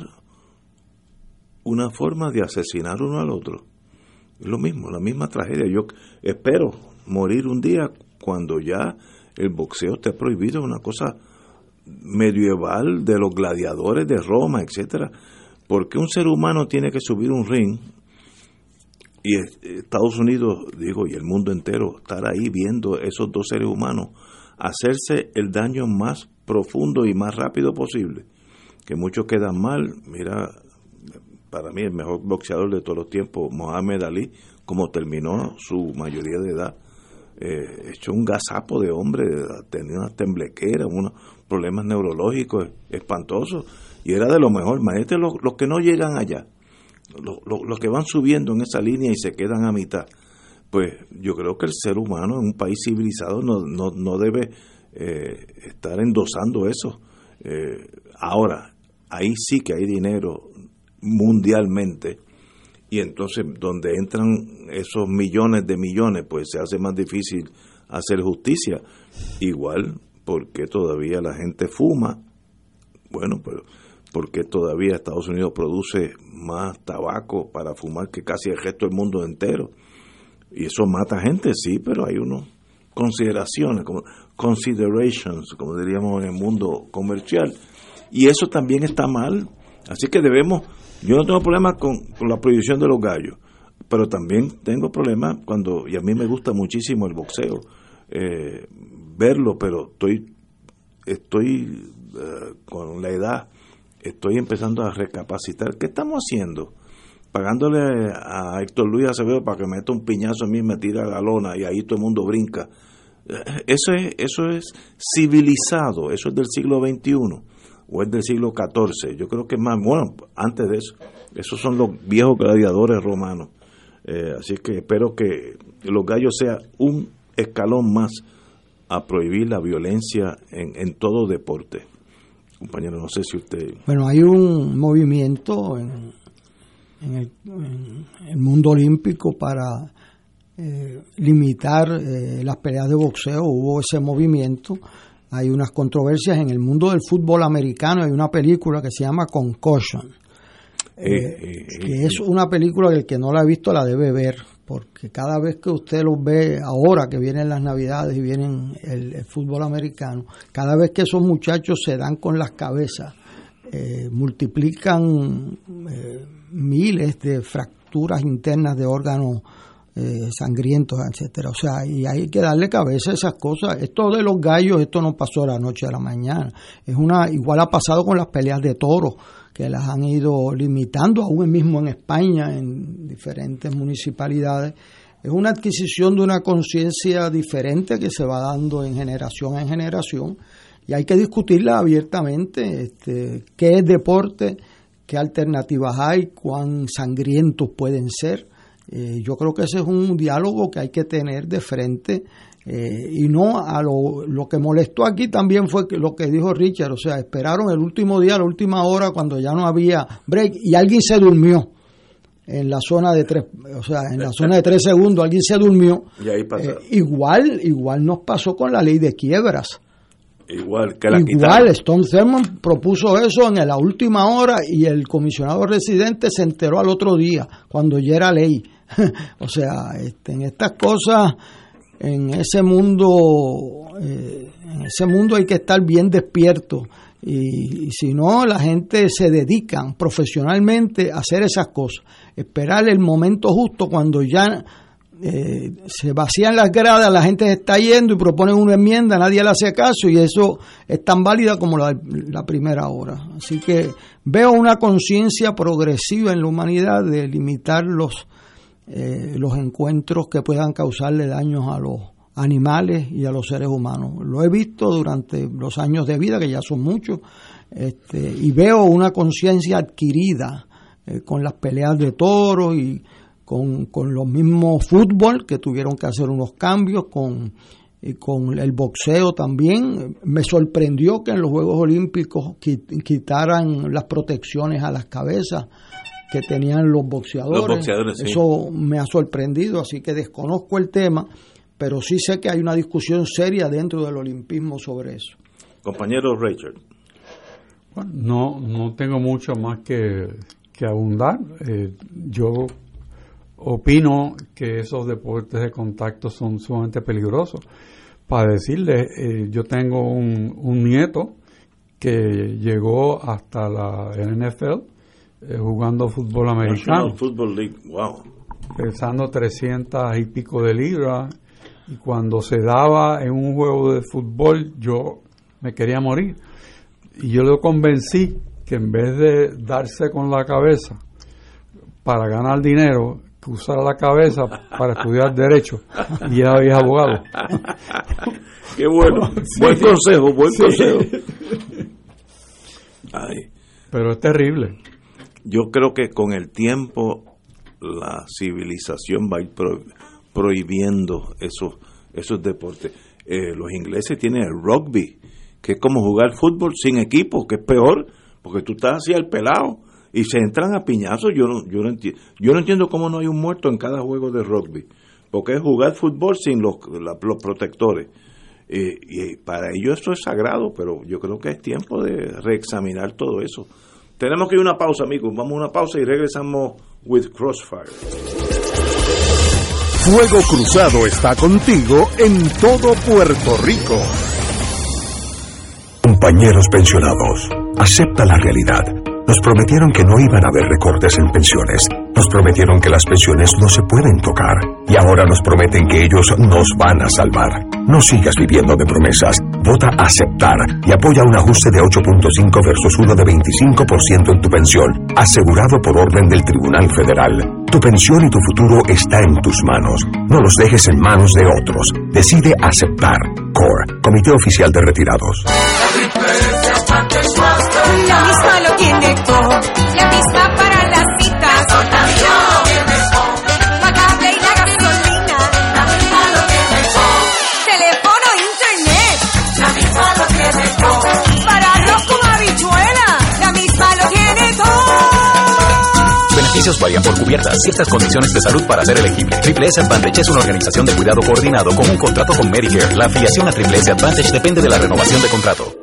una forma de asesinar uno al otro. Es lo mismo, la misma tragedia. Yo espero morir un día cuando ya el boxeo esté prohibido, una cosa medieval de los gladiadores de Roma, etcétera. Porque un ser humano tiene que subir un ring y Estados Unidos, digo, y el mundo entero, estar ahí viendo esos dos seres humanos hacerse el daño más profundo y más rápido posible. Que muchos quedan mal. Mira, para mí el mejor boxeador de todos los tiempos, Mohamed Ali, como terminó su mayoría de edad, eh, hecho un gazapo de hombre, tenía una temblequera, unos problemas neurológicos espantosos, y era de lo mejor. Imagínate los, los que no llegan allá, los, los, que van subiendo en esa línea y se quedan a mitad. Pues yo creo que el ser humano en un país civilizado no, no, no debe eh, estar endosando eso. Eh, ahora, ahí sí que hay dinero mundialmente y entonces donde entran esos millones de millones pues se hace más difícil hacer justicia igual porque todavía la gente fuma. Bueno pero porque todavía Estados Unidos produce más tabaco para fumar que casi el resto del mundo entero. Y eso mata gente sí pero hay unos consideraciones como considerations como diríamos en el mundo comercial. Y eso también está mal. Así que debemos yo no tengo problema con, la prohibición de los gallos, pero también tengo problemas cuando, y a mí me gusta muchísimo el boxeo, eh, verlo, pero estoy, estoy eh, con la edad, estoy empezando a recapacitar. ¿Qué estamos haciendo? Pagándole a Héctor Luis Acevedo para que meta un piñazo a mí y me tire a la lona y ahí todo el mundo brinca. Eh, eso es, eso es civilizado, eso es del siglo XXI o es del siglo XIV. Yo creo que es más, bueno, antes de eso, esos son los viejos gladiadores romanos. Eh, así que espero que los gallos sea un escalón más a prohibir la violencia en, en todo deporte. Compañero, no sé si usted... Bueno, hay un movimiento en, en, el, en el, mundo olímpico para eh, limitar eh, las peleas de boxeo. Hubo ese movimiento hay unas controversias en el mundo del fútbol americano. Hay una película que se llama Concussion, eh, eh, que es una película que el que no la ha visto la debe ver, porque cada vez que usted los ve, ahora que vienen las navidades y vienen el, fútbol americano, cada vez que esos muchachos se dan con las cabezas, eh, multiplican miles de fracturas internas de órganos eh, sangrientos, etcétera. O sea, y hay que darle cabeza a esas cosas. Esto de los gallos, esto no pasó la noche a la mañana. Es una, igual ha pasado con las peleas de toros, que las han ido limitando, aún mismo en España, en diferentes municipalidades. Es una adquisición de una conciencia diferente que se va dando en generación en generación y hay que discutirla abiertamente, este, qué es deporte, qué alternativas hay, cuán sangrientos pueden ser eh, yo creo que ese es un diálogo que hay que tener de frente eh, y no a lo, lo que molestó aquí también fue lo que dijo Richard, o sea, esperaron el último día, la última hora cuando ya no había break y alguien se durmió en la zona de tres, o sea, en la zona de tres segundos alguien se durmió. Eh, igual, igual nos pasó con la ley de quiebras. Igual que la Igual, Stone Thurmond propuso eso en la última hora y el comisionado residente se enteró al otro día, cuando ya era ley. o sea, este, en estas cosas, en ese mundo, eh, en ese mundo hay que estar bien despierto. Y, si no, la gente se dedican profesionalmente a hacer esas cosas. Esperar el momento justo cuando ya eh, se vacían las gradas, la gente se está yendo y proponen una enmienda, nadie le hace caso y eso es tan válida como la, la primera hora. Así que veo una conciencia progresiva en la humanidad de limitar los eh, los encuentros que puedan causarle daños a los animales y a los seres humanos. Lo he visto durante los años de vida, que ya son muchos, este, y veo una conciencia adquirida eh, con las peleas de toros y con, con los mismos fútbol que tuvieron que hacer unos cambios, con y con el boxeo también. Me sorprendió que en los Juegos Olímpicos qui- quitaran las protecciones a las cabezas que tenían los boxeadores. Los boxeadores, sí. Eso me ha sorprendido, así que desconozco el tema, pero sí sé que hay una discusión seria dentro del olimpismo sobre eso. Compañero Richard. Bueno, no, no tengo mucho más que, que abundar. Eh, yo opino que esos deportes de contacto son sumamente peligrosos. Para decirles, eh, yo tengo un, un nieto que llegó hasta la NFL eh, jugando fútbol americano, National Football League. Wow. pesando 300 y pico de libras. Y cuando se daba en un juego de fútbol, yo me quería morir. Y yo lo convencí que en vez de darse con la cabeza para ganar dinero, que usara la cabeza para estudiar derecho. Y ya es abogado. Qué bueno. Buen consejo, buen consejo. Ay, Pero es terrible. Yo creo que con el tiempo la civilización va a ir pro- prohibiendo esos, esos deportes. Eh, los ingleses tienen el rugby, que es como jugar fútbol sin equipo, que es peor, porque tú estás así al pelado y se entran a piñazos. Yo no, yo no entiendo, yo no entiendo cómo no hay un muerto en cada juego de rugby, porque es jugar fútbol sin los, los protectores. Y para ellos eso es sagrado, pero yo creo que es tiempo de reexaminar todo eso. Tenemos que ir a una pausa, amigos. Vamos a una pausa y regresamos with Crossfire. Fuego Cruzado está contigo en todo Puerto Rico. Compañeros pensionados, acepta la realidad. Nos prometieron que no iban a haber recortes en pensiones. Nos prometieron que las pensiones no se pueden tocar. Y ahora nos prometen que ellos nos van a salvar. No sigas viviendo de promesas. Vota aceptar y apoya un ajuste de 8.5 versus uno de 25% en tu pensión, asegurado por orden del Tribunal Federal. Tu pensión y tu futuro está en tus manos. No los dejes en manos de otros. Decide aceptar. CORE, Comité Oficial de Retirados. Beneficios por cubiertas. Ciertas condiciones de salud para ser elegible. Triple S Advantage es una organización de cuidado coordinado con un contrato con Medicare. La afiliación a Triple S Advantage depende de la renovación de contrato.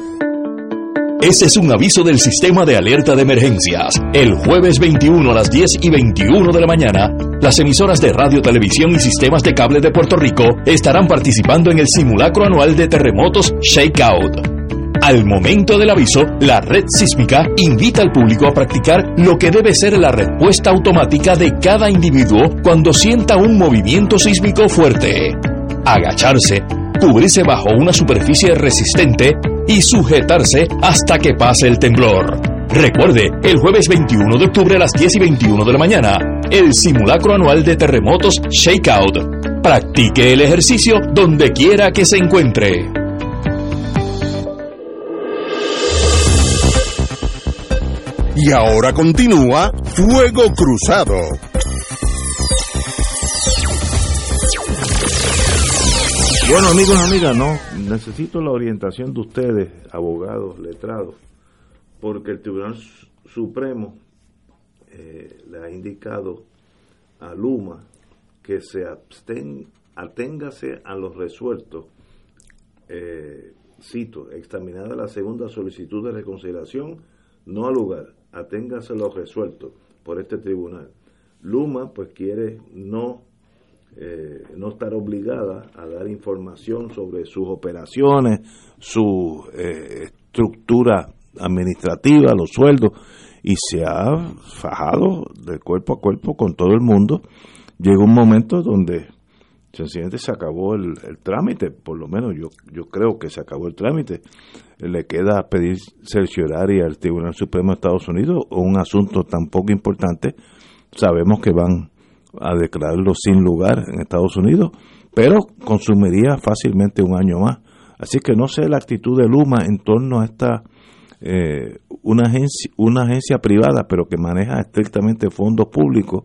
Ese es un aviso del sistema de alerta de emergencias. El jueves 21 a las 10 y 21 de la mañana, las emisoras de radio, televisión y sistemas de cable de Puerto Rico estarán participando en el simulacro anual de terremotos Shakeout. Al momento del aviso, la red sísmica invita al público a practicar lo que debe ser la respuesta automática de cada individuo cuando sienta un movimiento sísmico fuerte. Agacharse, cubrirse bajo una superficie resistente y sujetarse hasta que pase el temblor. Recuerde, el jueves 21 de octubre a las 10 y 21 de la mañana, el simulacro anual de terremotos Shakeout. Practique el ejercicio donde quiera que se encuentre. Y ahora continúa Fuego Cruzado. Bueno, amigos y amigas, no, necesito la orientación de ustedes, abogados, letrados, porque el Tribunal Su- Supremo eh, le ha indicado a Luma que se absten, aténgase a los resueltos, eh, cito, examinada la segunda solicitud de reconciliación, no al lugar, aténgase a los resueltos por este tribunal. Luma pues quiere no eh, no estar obligada a dar información sobre sus operaciones, su eh, estructura administrativa, los sueldos, y se ha fajado de cuerpo a cuerpo con todo el mundo. Llega un momento donde sencillamente se acabó el, el trámite, por lo menos yo, yo creo que se acabó el trámite. Le queda pedir cercioraria al Tribunal Supremo de Estados Unidos un asunto tan poco importante. Sabemos que van a declararlo sin lugar en Estados Unidos, pero consumiría fácilmente un año más. Así que no sé la actitud de Luma en torno a esta eh, una agencia una agencia privada, pero que maneja estrictamente fondos públicos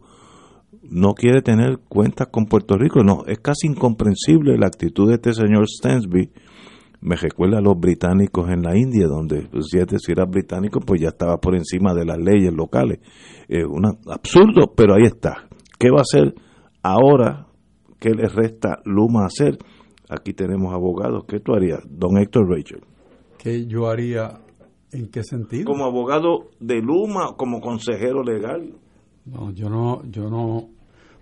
no quiere tener cuentas con Puerto Rico. No, es casi incomprensible la actitud de este señor Stensby. Me recuerda a los británicos en la India, donde pues, si si era británico, pues ya estaba por encima de las leyes locales. Eh, un absurdo, pero ahí está. ¿Qué va a hacer ahora? ¿Qué le resta Luma hacer? Aquí tenemos abogados. ¿Qué tú harías, don Héctor Rachel? ¿Qué yo haría? ¿En qué sentido? Como abogado de Luma, como consejero legal. No, yo no, yo no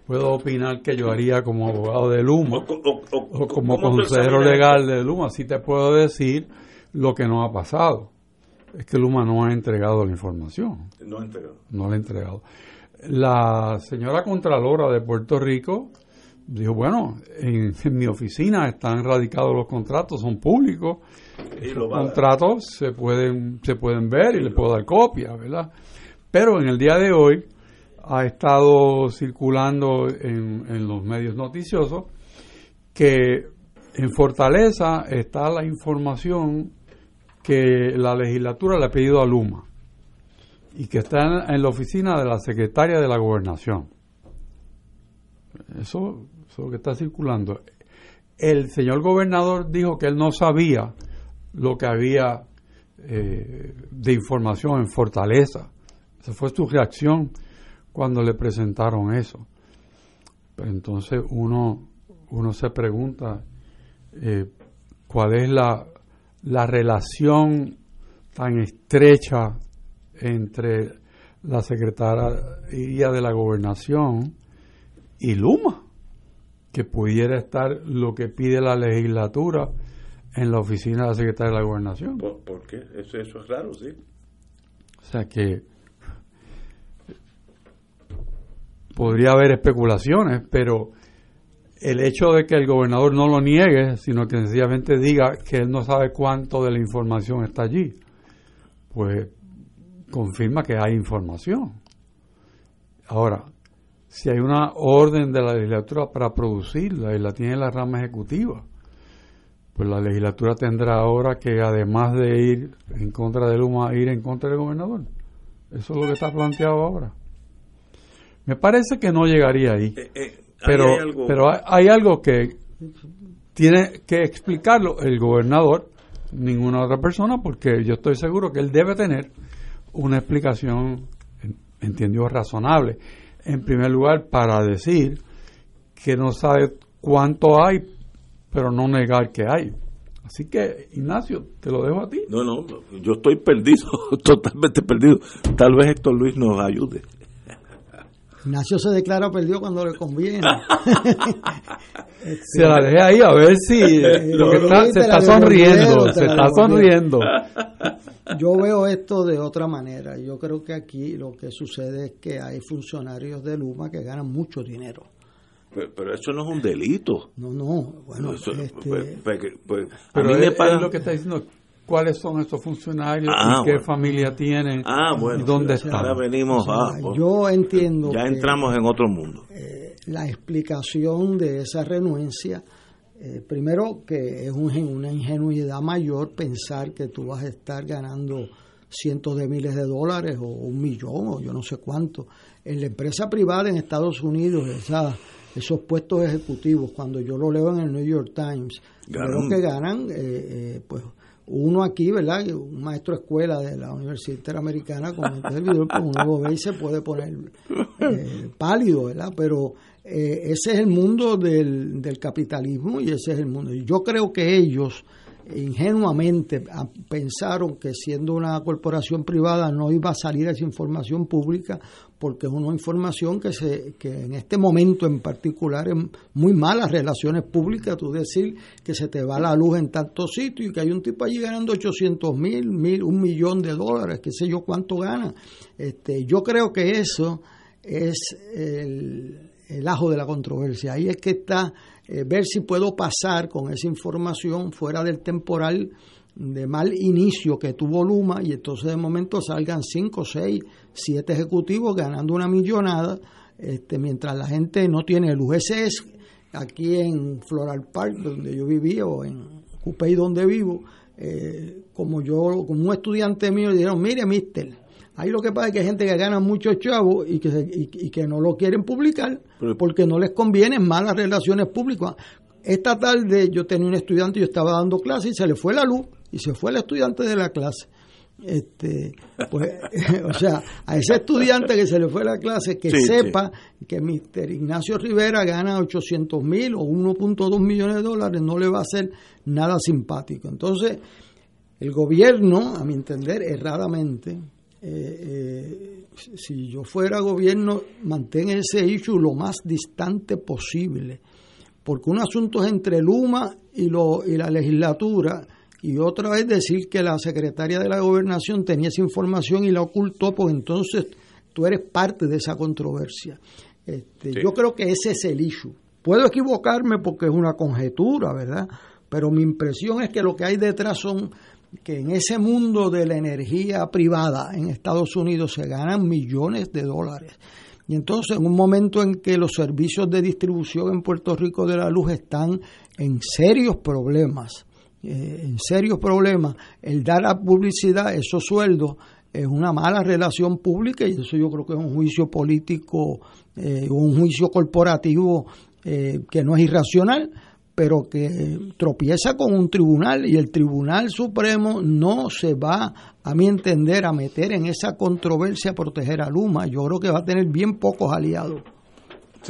puedo opinar que yo haría como abogado de Luma o, como consejero legal de Luma. Sí te puedo decir lo que no ha pasado. Es que Luma no ha entregado la información. No ha entregado. No la ha entregado. La señora Contralora de Puerto Rico dijo, bueno, en, mi oficina están radicados los contratos, son públicos. los contratos se pueden, se pueden ver y les puedo dar copia, ¿verdad? Pero en el día de hoy ha estado circulando en, en los medios noticiosos que en Fortaleza está la información que la legislatura le ha pedido a Luma y que está en, la oficina de la secretaria de la gobernación. Eso, es lo que está circulando. El señor gobernador dijo que él no sabía lo que había eh, de información en Fortaleza. Esa fue su reacción cuando le presentaron eso. entonces uno, uno se pregunta eh, cuál es la, la relación tan estrecha entre la Secretaría de la Gobernación y Luma, que pudiera estar lo que pide la legislatura en la oficina de la Secretaría de la Gobernación. ¿Por, qué? Eso, eso es raro, sí. O sea que podría haber especulaciones, pero el hecho de que el gobernador no lo niegue, sino que sencillamente diga que él no sabe cuánto de la información está allí, pues confirma que hay información. Ahora, si hay una orden de la legislatura para producirla y la tiene la rama ejecutiva, pues la legislatura tendrá ahora que además de ir en contra de Luma, ir en contra del gobernador. Eso es lo que está planteado ahora. Me parece que no llegaría ahí. Eh, eh, pero, hay algo... pero hay, algo que tiene que explicarlo el gobernador, ninguna otra persona, porque yo estoy seguro que él debe tener una explicación, entendido, razonable. En primer lugar, para decir que no sabe cuánto hay, pero no negar que hay. Así que, Ignacio, te lo dejo a ti. No, no, yo estoy perdido, totalmente perdido. Tal vez Héctor Luis nos ayude. Ignacio se declara perdido cuando le conviene. se la dejé ahí a ver si lo que está, se está sonriendo, se está sonriendo. Yo veo esto de otra manera. Yo creo que aquí lo que sucede es que hay funcionarios de Luma que ganan mucho dinero. Pero, eso no es un delito. No, no. Bueno, este, pues, pues, pues, pero a mí me lo que está diciendo cuáles son estos funcionarios ah, y qué familia tienen ah, bueno, y dónde están. Ahora venimos a, pues, yo entiendo ya entramos en otro mundo. Eh, la explicación de esa renuencia, eh, primero que es una ingenuidad mayor pensar que tú vas a estar ganando cientos de miles de dólares o un millón o yo no sé cuánto. En la empresa privada en Estados Unidos, esos puestos ejecutivos, cuando yo lo leo en el New York Times, creo que ganan eh, pues uno aquí, ¿verdad? Un maestro de escuela de la Universidad Interamericana, como el video, pues uno lo ve y se puede poner eh, pálido, ¿verdad? Pero eh, ese es el mundo del, del capitalismo y ese es el mundo. Yo creo que ellos ingenuamente pensaron que siendo una corporación privada no iba a salir esa información pública porque es una información que se que en este momento en particular es muy malas relaciones públicas tú decir que se te va la luz en tantos sitios y que hay un tipo allí ganando 800 mil, mil un millón de dólares qué sé yo cuánto gana. Este yo creo que eso es el, el ajo de la controversia. Ahí es que está eh, ver si puedo pasar con esa información fuera del temporal de mal inicio que tuvo Luma y entonces de momento salgan 5, 6, 7 ejecutivos ganando una millonada este, mientras la gente no tiene luz. Ese es aquí en Floral Park, donde yo vivía, o en Cupey, donde vivo, eh, como yo, como un estudiante mío, le dijeron, mire, mister, ahí lo que pasa es que hay gente que gana muchos chavos y que, se- y, y que no lo quieren publicar porque no les conviene malas relaciones públicas. Esta tarde yo tenía un estudiante, yo estaba dando clase y se le fue la luz y se fue el estudiante de la clase. Este, pues, o sea, a ese estudiante que se le fue la clase, que Sí, sepa que Mr. Ignacio Rivera gana 800 mil o 1.2 millones de dólares, no le va a hacer nada simpático. Entonces, el gobierno, a mi entender, erradamente, eh, eh, si yo fuera gobierno, mantén ese issue lo más distante posible, porque un asunto es entre Luma y, lo, y la legislatura, y otra vez decir que la secretaria de la gobernación tenía esa información y la ocultó, pues entonces tú eres parte de esa controversia. Este, Sí. Yo creo que ese es el issue. Puedo equivocarme porque es una conjetura, ¿verdad? Pero mi impresión es que lo que hay detrás son que en ese mundo de la energía privada en Estados Unidos se ganan millones de dólares. Y entonces en un momento en que los servicios de distribución en Puerto Rico de la luz están en serios problemas, eh, en serios problemas, el dar a publicidad esos sueldos es una mala relación pública y eso yo creo que es un juicio político eh, un juicio corporativo eh, que no es irracional, pero que tropieza con un tribunal y el Tribunal Supremo no se va, a mi entender, a meter en esa controversia a proteger a Luma. Yo creo que va a tener bien pocos aliados.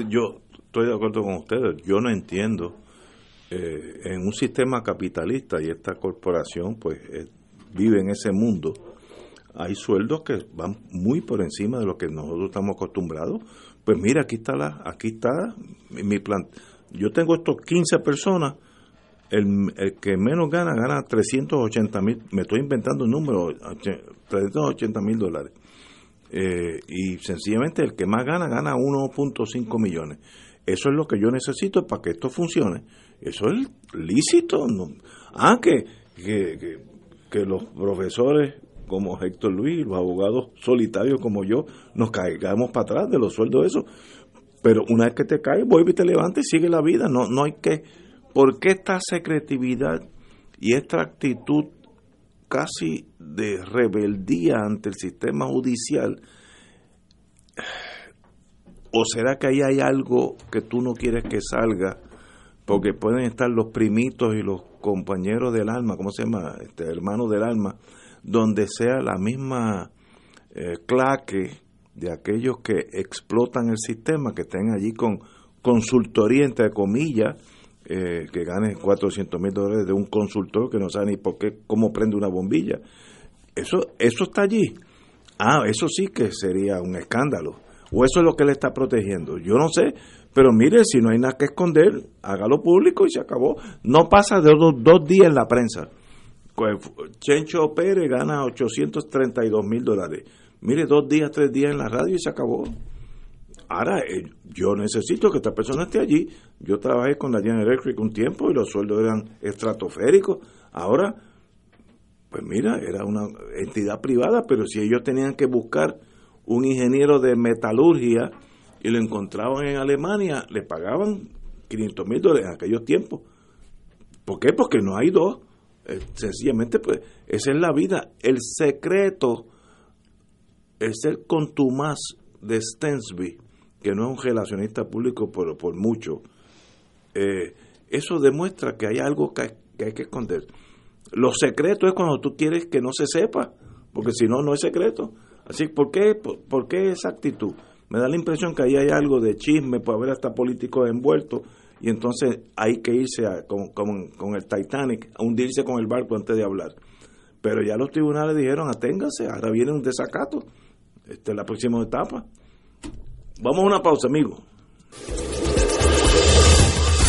Yo estoy de acuerdo con ustedes. Yo no entiendo eh, en un sistema capitalista y esta corporación pues eh, vive en ese mundo. Hay sueldos que van muy por encima de lo que nosotros estamos acostumbrados. Pues mira, aquí está la, aquí está mi, mi plan. Yo tengo estos 15 personas. El, el que menos gana gana 380 mil. Me estoy inventando un número, och- 380 mil dólares. Eh, y sencillamente el que más gana gana 1.5 millones. Eso es lo que yo necesito para que esto funcione. Eso es lícito. No. Ah, que, que, que, que los profesores como Héctor Luis, los abogados solitarios como yo, nos caigamos para atrás de los sueldos de eso. Pero una vez que te caes, vuelve y te levantas y sigue la vida. No, no hay que... ¿Por qué esta secretividad y esta actitud casi de rebeldía ante el sistema judicial? ¿O será que ahí hay algo que tú no quieres que salga? Porque pueden estar los primitos y los compañeros del alma, ¿cómo se llama? Este, hermanos del alma, donde sea la misma eh, claque de aquellos que explotan el sistema, que estén allí con consultoría, entre comillas, eh, que ganen 400 mil dólares de un consultor que no sabe ni por qué, cómo prende una bombilla. Eso, eso está allí. Ah, eso sí que sería un escándalo. O eso es lo que le está protegiendo. Yo no sé, pero mire, si no hay nada que esconder, hágalo público y se acabó. No pasa de dos, dos días en la prensa. Pues, Chencho Pérez gana 832 mil dólares. Mire, dos días, tres días en la radio y se acabó. Ahora, eh, yo necesito que esta persona esté allí. Yo trabajé con la General Electric un tiempo y los sueldos eran estratosféricos. Ahora, pues mira, era una entidad privada, pero si ellos tenían que buscar un ingeniero de metalurgia y lo encontraban en Alemania, le pagaban 500 mil dólares en aquellos tiempos. ¿Por qué? Porque no hay dos. Eh, sencillamente, pues, esa es la vida. El secreto el contumaz de Stensby, que no es un relacionista público por, por mucho. Eh, eso demuestra que hay algo que, hay que esconder. Lo secreto es cuando tú quieres que no se sepa, porque si no, no es secreto. Así, ¿por qué, por, qué esa actitud? Me da la impresión que ahí hay algo de chisme, puede haber hasta políticos envueltos, y entonces hay que irse a, con, con- el Titanic, a hundirse con el barco antes de hablar. Pero ya los tribunales dijeron, aténganse, ahora viene un desacato. Esta es la próxima etapa. Vamos a una pausa, amigo.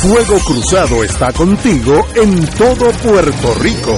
Fuego Cruzado está contigo en todo Puerto Rico.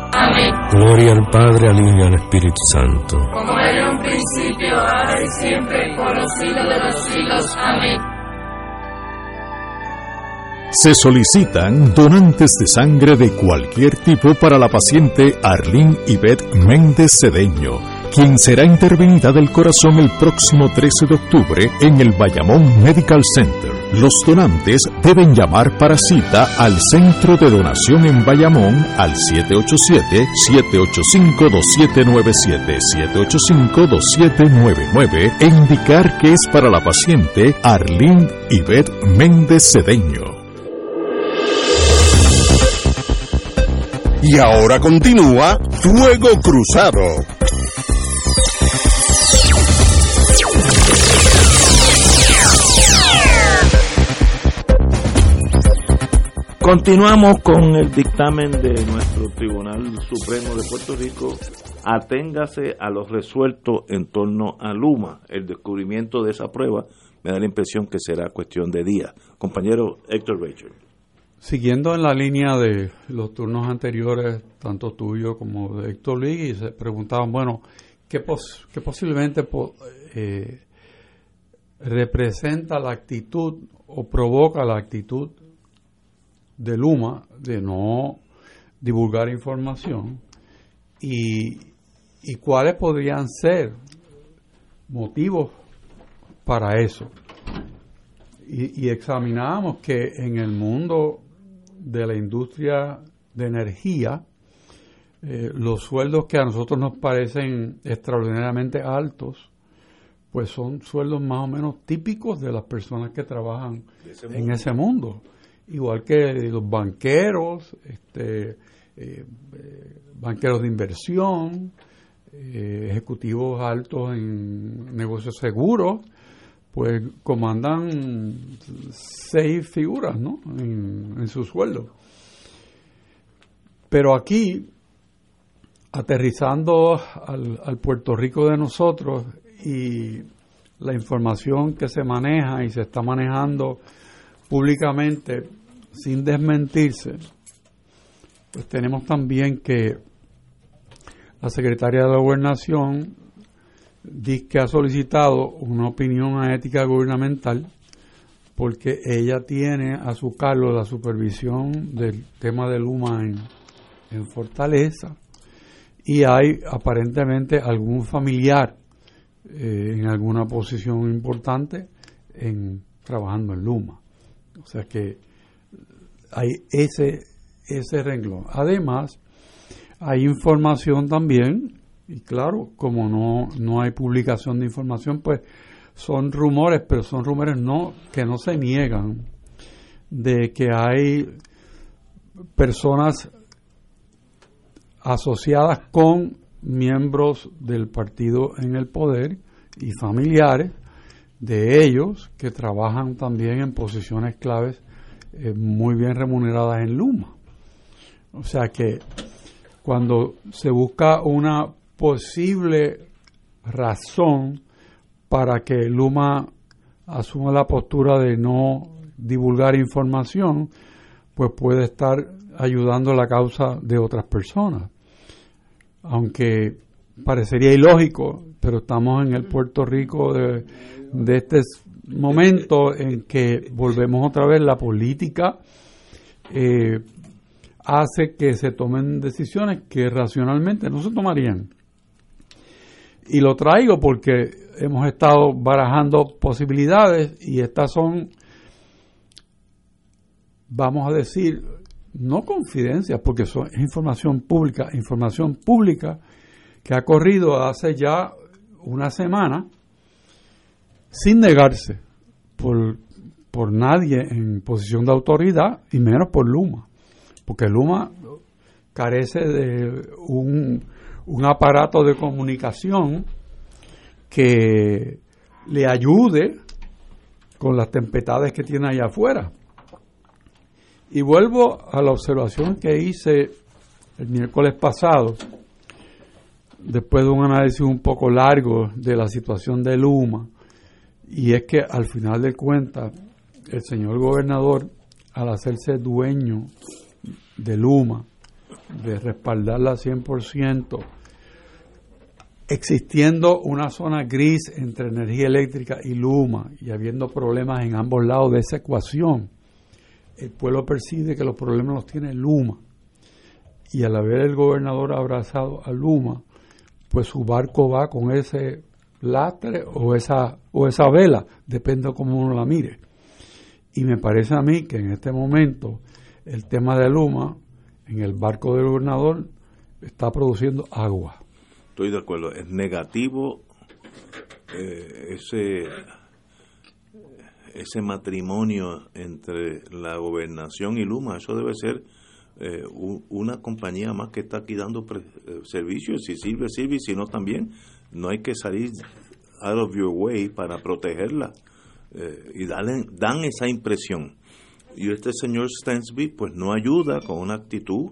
Amén. Gloria al Padre, al Hijo y al Espíritu Santo. Como era en un principio, ahora y siempre, por los siglos de los siglos. Amén. Se solicitan donantes de sangre de cualquier tipo para la paciente Arlene Yvette Méndez Cedeño, quien será intervenida del corazón el próximo 13 de octubre en el Bayamón Medical Center. Los donantes deben llamar para cita al Centro de Donación en Bayamón al 787-785-2797, 785-2799 e indicar que es para la paciente Arlene Yvette Méndez Cedeño. Y ahora continúa Fuego Cruzado. Continuamos con el dictamen de nuestro Tribunal Supremo de Puerto Rico. Aténgase a los resueltos en torno a Luma. El descubrimiento de esa prueba me da la impresión que será cuestión de días. Compañero Héctor Rachel. Siguiendo en la línea de los turnos anteriores, tanto tuyo como de Héctor Luis, se preguntaban, bueno, ¿qué, pos qué posiblemente po eh, representa la actitud o provoca la actitud de Luma de no divulgar información y, y cuáles podrían ser motivos para eso. Y, y examinábamos que en el mundo de la industria de energía, eh, los sueldos que a nosotros nos parecen extraordinariamente altos, pues son sueldos más o menos típicos de las personas que trabajan ese en ese mundo. Igual que los banqueros, este, eh, eh, banqueros de inversión, eh, ejecutivos altos en negocios seguros, pues comandan seis figuras ¿no? en, su sueldo. Pero aquí, aterrizando al, Puerto Rico de nosotros y la información que se maneja y se está manejando públicamente sin desmentirse, pues tenemos también que la secretaria de la Gobernación dice que ha solicitado una opinión a ética gubernamental porque ella tiene a su cargo la supervisión del tema de Luma en, en Fortaleza y hay aparentemente algún familiar eh, en alguna posición importante en trabajando en Luma. O sea que hay ese, ese renglón. Además, hay información también, y claro, como no, no hay publicación de información, pues son rumores, pero son rumores no que no se niegan de que hay personas asociadas con miembros del partido en el poder y familiares de ellos que trabajan también en posiciones claves eh, muy bien remuneradas en Luma. O sea que cuando se busca una posible razón para que Luma asuma la postura de no divulgar información, pues puede estar ayudando la causa de otras personas. Aunque parecería ilógico, pero estamos en el Puerto Rico de, de este momento en que volvemos otra vez la política eh, hace que se tomen decisiones que racionalmente no se tomarían. Y lo traigo porque hemos estado barajando posibilidades y estas son, vamos a decir, no confidencias, porque es información pública, información pública que ha corrido hace ya una semana sin negarse por, por nadie en posición de autoridad y menos por Luma, porque Luma carece de un, un aparato de comunicación que le ayude con las tempestades que tiene allá afuera. Y vuelvo a la observación que hice el miércoles pasado, después de un análisis un poco largo de la situación de Luma, y es que al final de cuentas, el señor gobernador, al hacerse dueño de Luma, de respaldarla 100%, existiendo una zona gris entre energía eléctrica y Luma y habiendo problemas en ambos lados de esa ecuación, el pueblo percibe que los problemas los tiene Luma. Y al haber el gobernador abrazado a Luma, pues su barco va con ese lastre o esa, o esa vela, depende de cómo uno la mire. Y me parece a mí que en este momento el tema de Luma en el barco del gobernador está produciendo agua. Estoy de acuerdo, es negativo eh, ese ese matrimonio entre la gobernación y Luma, eso debe ser eh, una compañía más que está aquí dando eh, servicios, si sirve, sirve, y si no también, no hay que salir out of your way para protegerla. Eh, y dan, dan esa impresión. Y este señor Stensby pues no ayuda con una actitud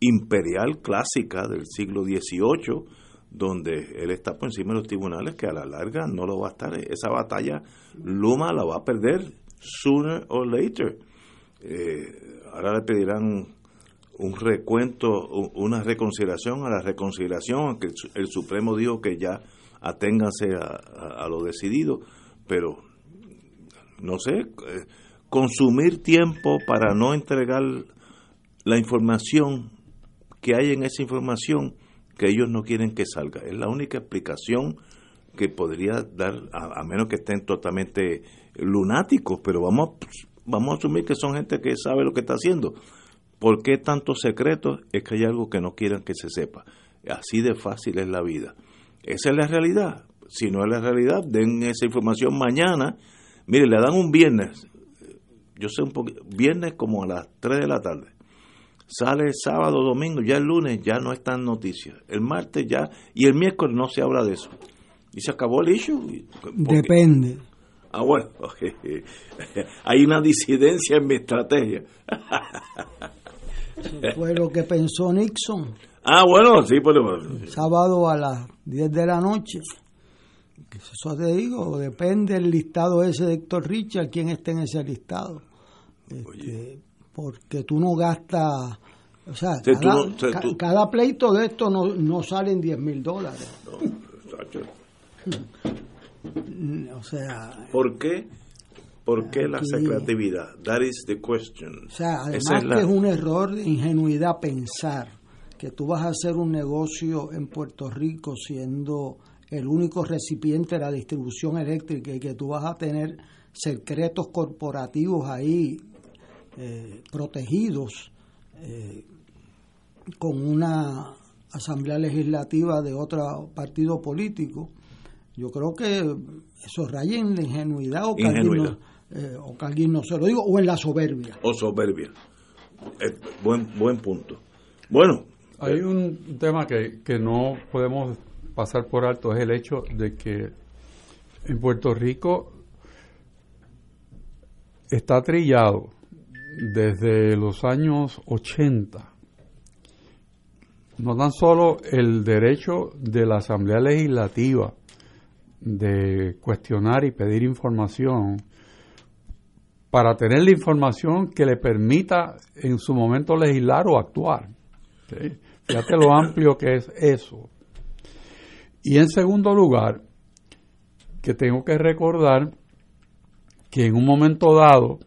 imperial clásica del siglo XVIII, donde él está por encima de los tribunales, que a la larga no lo va a estar. Esa batalla Luma la va a perder sooner or later. Eh, ahora le pedirán un recuento, una reconciliación a la reconciliación, aunque el Supremo dijo que ya aténganse a, lo decidido, pero no sé, eh, consumir tiempo para no entregar la información que hay en esa información que ellos no quieren que salga. Es la única explicación que podría dar, a, menos que estén totalmente lunáticos, pero vamos, vamos a asumir que son gente que sabe lo que está haciendo. ¿Por qué tantos secretos? Es que hay algo que no quieran que se sepa. Así de fácil es la vida. Esa es la realidad. Si no es la realidad, den esa información mañana. Mire, le dan un viernes, yo sé un poquito, viernes como a las 3 de la tarde. Sale sábado, domingo, ya el lunes ya no están noticias. El martes ya, y el miércoles no se habla de eso. Y se acabó el issue. Depende. Ah, bueno, hay una disidencia en mi estrategia. Fue lo que pensó Nixon. Ah, bueno, sí, pues. Sábado a las 10 de la noche. Eso te digo, depende del listado ese de Héctor Richard, quién está en ese listado. Este, porque tú no gastas. O sea, cada, pleito de esto no, no salen 10 mil dólares. o sea. ¿Por qué? ¿Por qué la secretividad? That is the question. O sea, además que es un error de ingenuidad pensar que tú vas a hacer un negocio en Puerto Rico siendo el único recipiente de la distribución eléctrica y que tú vas a tener secretos corporativos ahí eh, protegidos eh, con una asamblea legislativa de otro partido político, yo creo que eso raya en la ingenuidad o Ingenuidad. Eh, o que alguien no se lo digo, o en la soberbia. O soberbia. Eh, buen, buen punto. Bueno, Hay un tema que, que no podemos pasar por alto, es el hecho de que en Puerto Rico está trillado desde los años 80 no tan solo el derecho de la Asamblea Legislativa de cuestionar y pedir información para tener la información que le permita en su momento legislar o actuar. Fíjate lo amplio que es eso. Y en segundo lugar, que tengo que recordar que en un momento dado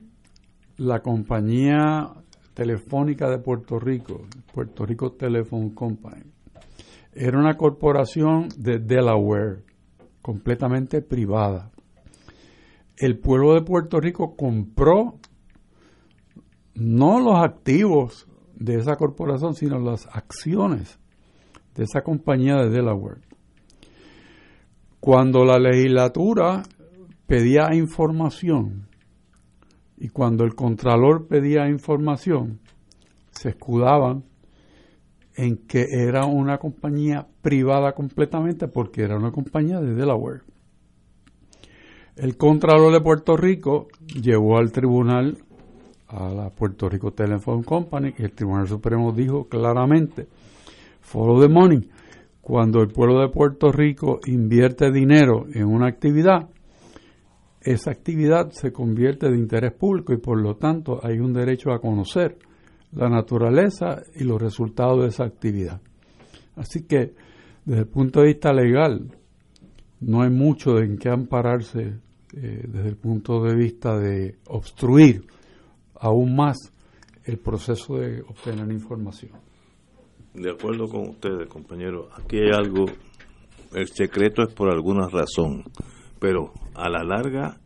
la compañía telefónica de Puerto Rico, Puerto Rico Telephone Company, era una corporación de Delaware, completamente privada. El pueblo de Puerto Rico compró no los activos de esa corporación, sino las acciones de esa compañía de Delaware. Cuando la legislatura pedía información y cuando el contralor pedía información, se escudaban en que era una compañía privada completamente porque era una compañía de Delaware. El Contralor de Puerto Rico llevó al tribunal a la Puerto Rico Telephone Company y el Tribunal Supremo dijo claramente, follow the money. Cuando el pueblo de Puerto Rico invierte dinero en una actividad, esa actividad se convierte de interés público y por lo tanto hay un derecho a conocer la naturaleza y los resultados de esa actividad. Así que desde el punto de vista legal no hay mucho en qué ampararse eh, desde el punto de vista de obstruir aún más el proceso de obtener información. de acuerdo con ustedes, compañeros, aquí hay algo, el secreto es por alguna razón, pero a la larga,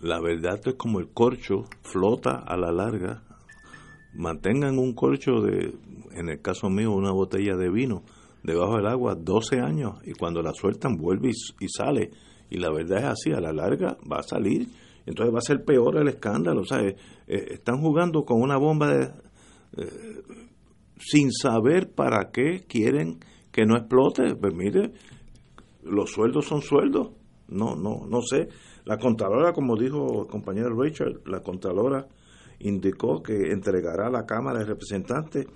la verdad es como el corcho, flota a la larga. Mantengan un corcho de, en el caso mío, una botella de vino debajo del agua 12 años y cuando la sueltan vuelve y, y sale. Y la verdad es así, a la larga va a salir. Entonces va a ser peor el escándalo. Sea, eh, eh, están jugando con una bomba de, eh, sin saber para qué quieren que no explote. Pues mire, los sueldos son sueldos. No, no, no sé. La Contralora, como dijo el compañero Richard, la Contralora indicó que entregará a la Cámara de Representantes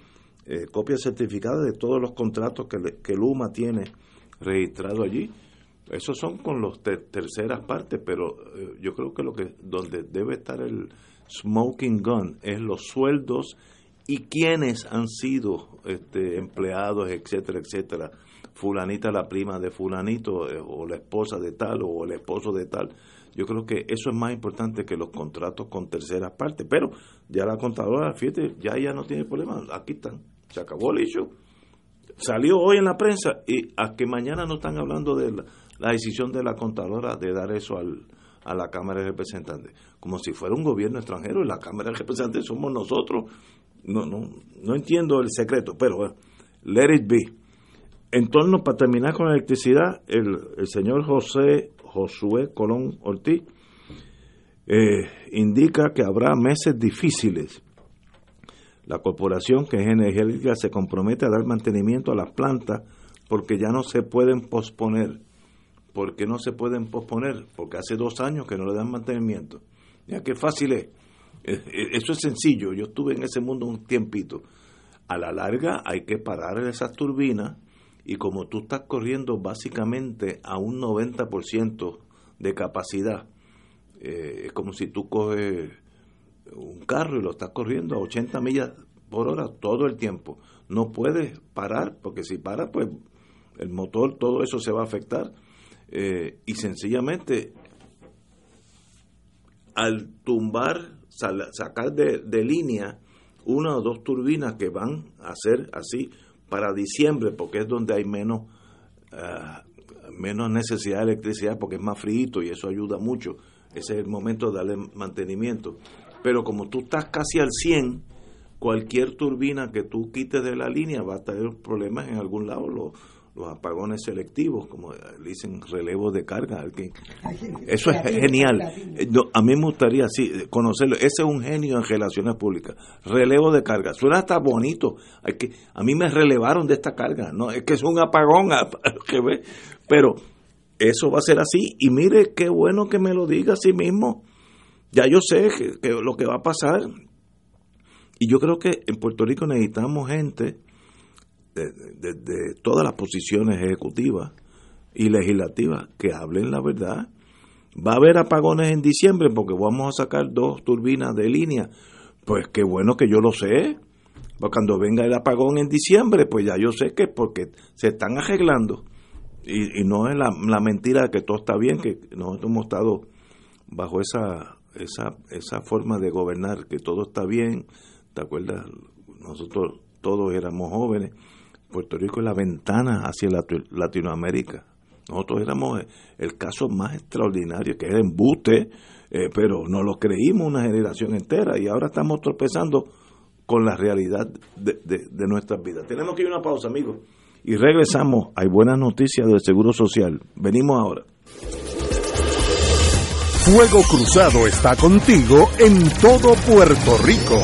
eh, copias certificadas de todos los contratos que, que Luma tiene registrado allí. Esos son con ter- terceras partes, pero eh, yo creo que lo que donde debe estar el smoking gun es los sueldos y quiénes han sido este, empleados, etcétera, etcétera. Fulanita la prima de fulanito eh, o la esposa de tal o el esposo de tal. Yo creo que eso es más importante que los contratos con terceras partes. Pero ya la contadora, fíjate, ya ella no tiene problema. Aquí están. Se acabó el issue. Salió hoy en la prensa y a que mañana no están hablando de la, la decisión de la contadora de dar eso al, a la Cámara de Representantes. Como si fuera un gobierno extranjero y la Cámara de Representantes somos nosotros. No, no, no entiendo el secreto, pero bueno, let it be. En torno, para terminar con la electricidad, el, el señor José Josué Colón Ortiz eh, indica que habrá meses difíciles. La corporación que es energética se compromete a dar mantenimiento a las plantas porque ya no se pueden posponer. ¿Por qué no se pueden posponer? Porque hace dos años que no le dan mantenimiento. Ya qué fácil es. Eso es sencillo. Yo estuve en ese mundo un tiempito. A la larga hay que parar esas turbinas y como tú estás corriendo básicamente a un 90% de capacidad, eh, es como si tú coges un carro y lo estás corriendo a 80 millas por hora todo el tiempo. No puedes parar, porque si paras, pues el motor, todo eso se va a afectar. Eh, y sencillamente, al tumbar, sacar de, de línea una o dos turbinas que van a ser así para diciembre, porque es donde hay menos, ah, menos necesidad de electricidad, porque es más frío y eso ayuda mucho. Ese es el momento de darle mantenimiento. Pero como tú estás casi al 100, cualquier turbina que tú quites de la línea va a tener problemas en algún lado. Los apagones selectivos, como dicen, relevos de carga. Eso es genial. Eh, a mí me gustaría sí, conocerlo. Ese es un genio en relaciones públicas. Relevo de carga. Suena hasta bonito. Hay que, a mí me relevaron de esta carga. No, es que es un apagón. que ve. Pero eso va a ser así. Y mire qué bueno que me lo diga a sí mismo. Ya yo sé que, que lo que va a pasar. Y yo creo que en Puerto Rico necesitamos gente de, todas las posiciones ejecutivas y legislativas que hablen la verdad. Va a haber apagones en diciembre porque vamos a sacar dos turbinas de línea. Pues qué bueno que yo lo sé. Pues cuando venga el apagón en diciembre, pues ya yo sé que es porque se están arreglando. Y, y no es la, la mentira de que todo está bien, que nosotros hemos estado bajo esa, esa, esa forma de gobernar, que todo está bien. ¿Te acuerdas? Nosotros todos éramos jóvenes. Puerto Rico es la ventana hacia Latinoamérica. Nosotros éramos el caso más extraordinario, que era embuste, eh, pero no lo creímos una generación entera y ahora estamos tropezando con la realidad de, de- de nuestras vidas. Tenemos que ir a una pausa, amigos, y regresamos. Hay buenas noticias del Seguro Social. Venimos ahora. Fuego Cruzado está contigo en todo Puerto Rico.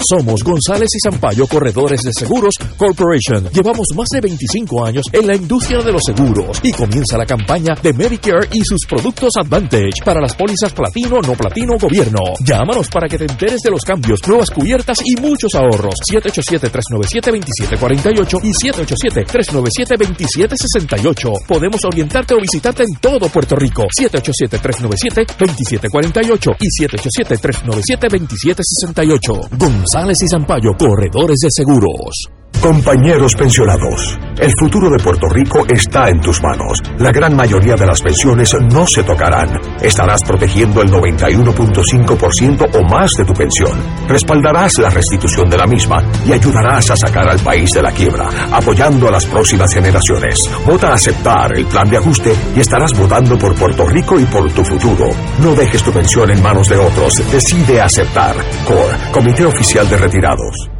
Somos González y Zampayo Corredores de Seguros Corporation. Llevamos más de 25 años en la industria de los seguros y comienza la campaña de Medicare y sus productos Advantage para las pólizas platino, no platino, gobierno. Llámanos para que te enteres de los cambios, nuevas cubiertas y muchos ahorros. 787-397-2748 y 787-397-2768. Podemos orientarte o visitarte en todo Puerto Rico. 787-397-2748 y 787-397-2768. González y Zampayo, Corredores de Seguros. Compañeros pensionados, el futuro de Puerto Rico está en tus manos. La gran mayoría de las pensiones no se tocarán. Estarás protegiendo el 91.5% o más de tu pensión. Respaldarás la restitución de la misma y ayudarás a sacar al país de la quiebra, apoyando a las próximas generaciones. Vota a aceptar el plan de ajuste y estarás votando por Puerto Rico y por tu futuro. No dejes tu pensión en manos de otros. Decide aceptar. CORE, Comité Oficial de Retirados.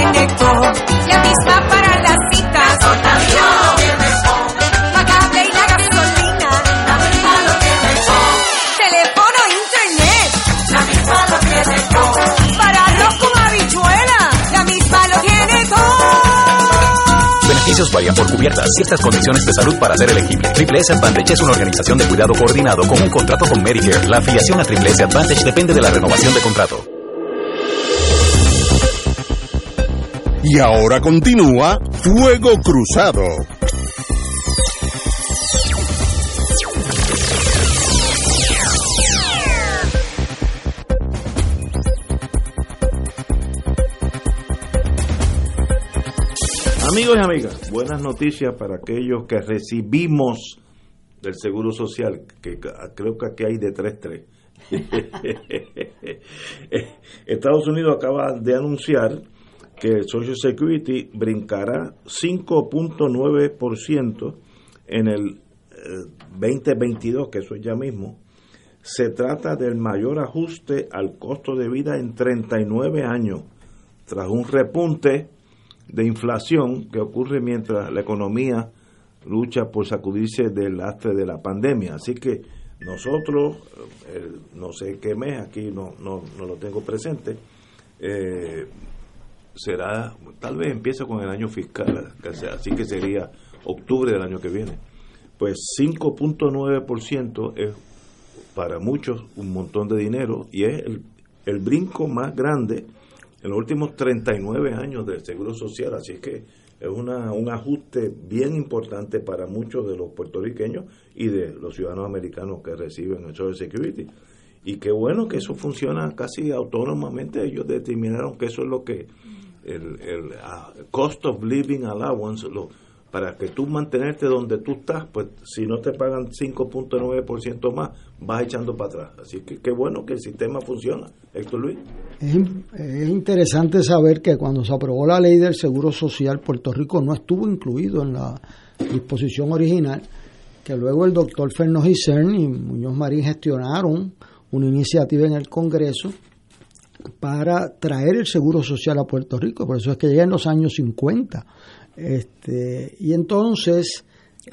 La misma para las citas. La cable y la gasolina, la misma lo tiene todo. Teléfono, internet, la misma lo tiene todo. Arroz con habichuela, la misma lo tiene todo. Beneficios varían por cubiertas. Ciertas condiciones de salud para ser elegible. Triple S Advantage es una organización de cuidado coordinado con un contrato con Medicare. La afiliación a Triple S Advantage depende de la renovación de contrato. Y ahora continúa Fuego Cruzado. Amigos y amigas, buenas noticias para aquellos que recibimos del Seguro Social, que creo que aquí hay de 3-3. Estados Unidos acaba de anunciar que el Social Security brincará 5.9% en el eh, 2022, que eso es ya mismo. Se trata del mayor ajuste al costo de vida en 39 años, tras un repunte de inflación que ocurre mientras la economía lucha por sacudirse del lastre de la pandemia. Así que nosotros, eh, no sé qué mes, aquí no, no, no lo tengo presente, eh, será, tal vez empieza con el año fiscal, así que sería octubre del año que viene. Pues 5.9% es para muchos un montón de dinero y es el, el brinco más grande en los últimos 39 años del Seguro Social, así que es una, un ajuste bien importante para muchos de los puertorriqueños y de los ciudadanos americanos que reciben el Social Security. Y qué bueno que eso funciona casi autónomamente. Ellos determinaron que eso es lo que el, el ah, cost of living allowance, lo, para que tú mantenerte donde tú estás, pues si no te pagan 5.9% más, vas echando para atrás. Así que qué bueno que el sistema funciona. Héctor Luis. Es, es, interesante saber que cuando se aprobó la ley del Seguro Social, Puerto Rico no estuvo incluido en la disposición original, que luego el doctor Fernando Gisern y Muñoz Marín gestionaron una iniciativa en el Congreso para traer el Seguro Social a Puerto Rico, por eso es que llega en los años 50. Este, y entonces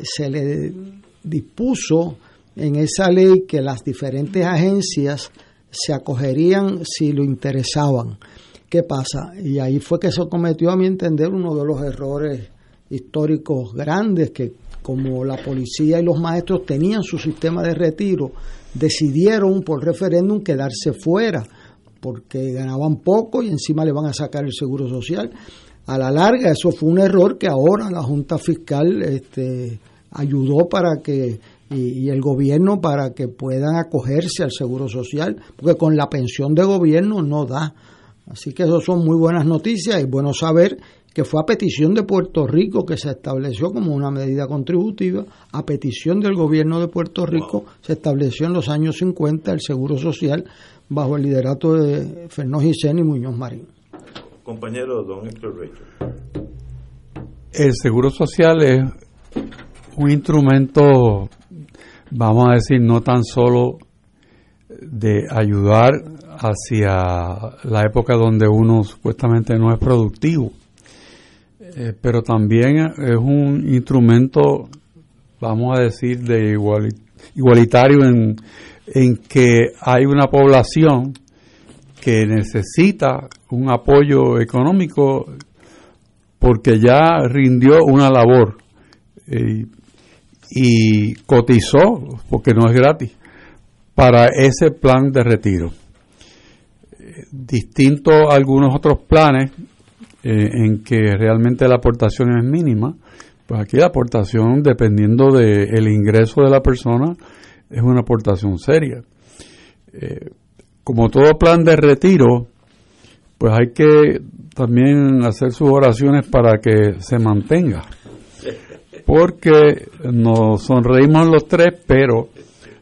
se le dispuso en esa ley que las diferentes agencias se acogerían si lo interesaban. ¿Qué pasa? Y ahí fue que se cometió, a mi entender, uno de los errores históricos grandes que como la policía y los maestros tenían su sistema de retiro, decidieron por referéndum quedarse fuera porque ganaban poco y encima le van a sacar el seguro social. A la larga eso fue un error que ahora la Junta Fiscal este, ayudó para que y, y, el gobierno para que puedan acogerse al seguro social, porque con la pensión de gobierno no da. Así que eso son muy buenas noticias y bueno saber que fue a petición de Puerto Rico que se estableció como una medida contributiva, a petición del gobierno de Puerto Rico se estableció en los años 50 el Seguro Social bajo el liderato de Fernando Gisén y Muñoz Marín. Compañero don Héctor Rachel. El Seguro Social es un instrumento, vamos a decir, no tan solo de ayudar hacia la época donde uno supuestamente no es productivo, eh, pero también es un instrumento, vamos a decir, de igual, igualitario en, en que hay una población que necesita un apoyo económico porque ya rindió una labor eh, y cotizó, porque no es gratis, para ese plan de retiro. Distinto a algunos otros planes eh, en que realmente la aportación es mínima, pues aquí la aportación, dependiendo del el ingreso de la persona, es una aportación seria. Eh, como todo plan de retiro, pues hay que también hacer sus oraciones para que se mantenga. Porque nos sonreímos los tres, pero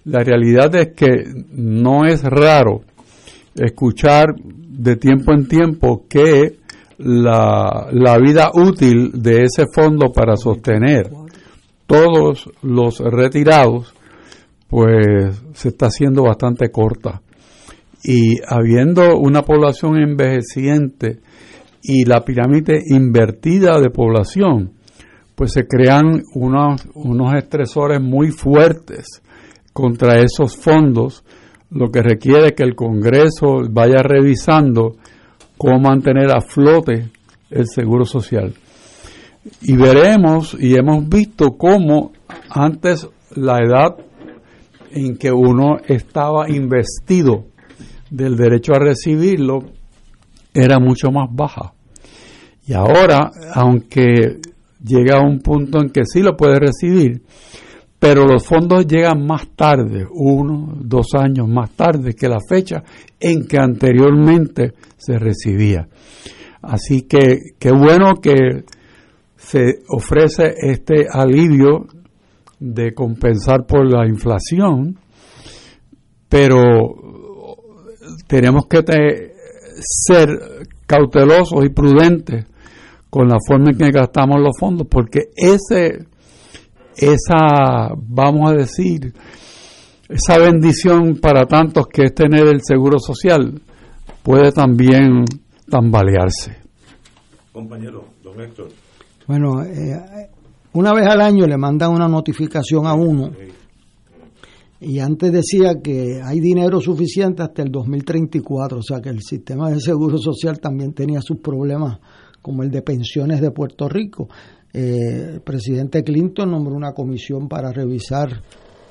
la realidad es que no es raro escuchar de tiempo en tiempo que la, la vida útil de ese fondo para sostener todos los retirados pues se está haciendo bastante corta. Y habiendo una población envejeciente y la pirámide invertida de población, pues se crean unos, unos estresores muy fuertes contra esos fondos, lo que requiere que el Congreso vaya revisando cómo mantener a flote el seguro social. Y veremos y hemos visto cómo antes la edad en que uno estaba investido del derecho a recibirlo era mucho más baja. Y ahora, aunque llega a un punto en que sí lo puede recibir, pero los fondos llegan más tarde, uno, dos años más tarde que la fecha en que anteriormente se recibía. Así que qué bueno que se ofrece este alivio de compensar por la inflación, pero tenemos que ser cautelosos y prudentes con la forma en que gastamos los fondos, porque ese, esa, vamos a decir, esa bendición para tantos que es tener el seguro social, puede también tambalearse. Compañero, don Héctor. Bueno, eh, una vez al año le mandan una notificación a uno y antes decía que hay dinero suficiente hasta el 2034, o sea que el sistema de seguro social también tenía sus problemas como el de pensiones de Puerto Rico. Eh, el presidente Clinton nombró una comisión para revisar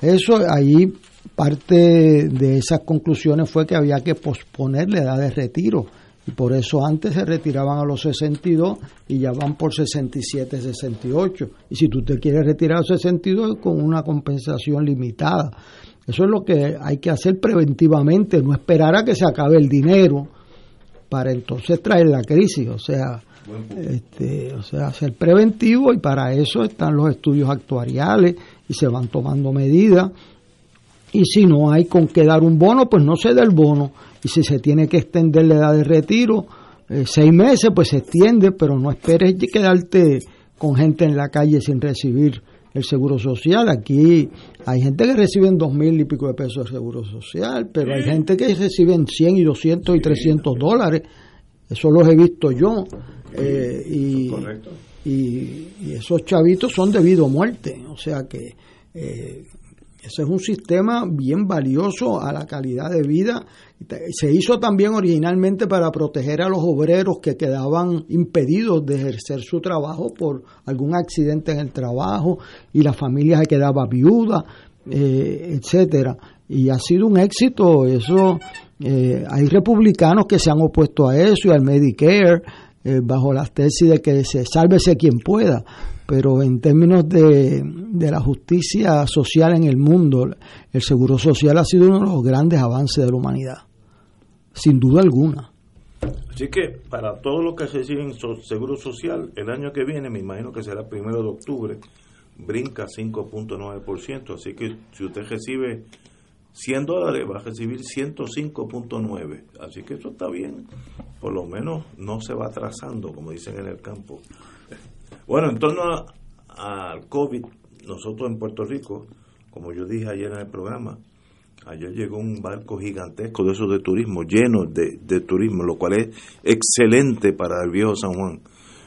eso. Ahí parte de esas conclusiones fue que había que posponer la edad de retiro y por eso antes se retiraban a los 62 y ya van por 67, 68. Y si tú te quieres retirar a los 62 con una compensación limitada. Eso es lo que hay que hacer preventivamente, no esperar a que se acabe el dinero para entonces traer la crisis, o sea, este, o sea, ser preventivo y para eso están los estudios actuariales y se van tomando medidas. Y si no hay con qué dar un bono, pues no se da el bono. Y si se tiene que extender la edad de retiro, eh, seis meses, pues se extiende, pero no esperes quedarte con gente en la calle sin recibir el seguro social. Aquí hay gente que recibe dos mil y pico de pesos de seguro social, pero hay gente que reciben 100 y 200 y 300 dólares. Eso los he visto yo. Eh, y, y, y esos chavitos son debido a muerte. O sea que eh, ese es un sistema bien valioso a la calidad de vida. Se hizo también originalmente para proteger a los obreros que quedaban impedidos de ejercer su trabajo por algún accidente en el trabajo y la familia se quedaba viuda, eh, etcétera. Y ha sido un éxito. Eso eh, hay republicanos que se han opuesto a eso y al Medicare eh, bajo las tesis de que se sálvese quien pueda pero en términos de, de, la justicia social en el mundo, el seguro social ha sido uno de los grandes avances de la humanidad, sin duda alguna. Así que para todos los que reciben seguro social, el año que viene, me imagino que será primero de octubre, brinca 5.9%, así que si usted recibe 100 dólares va a recibir 105.9. Así que eso está bien. Por lo menos no se va atrasando, como dicen en el campo. Bueno, en torno al COVID, nosotros en Puerto Rico, como yo dije ayer en el programa, ayer llegó un barco gigantesco de esos de turismo, lleno de, de turismo, lo cual es excelente para el viejo San Juan.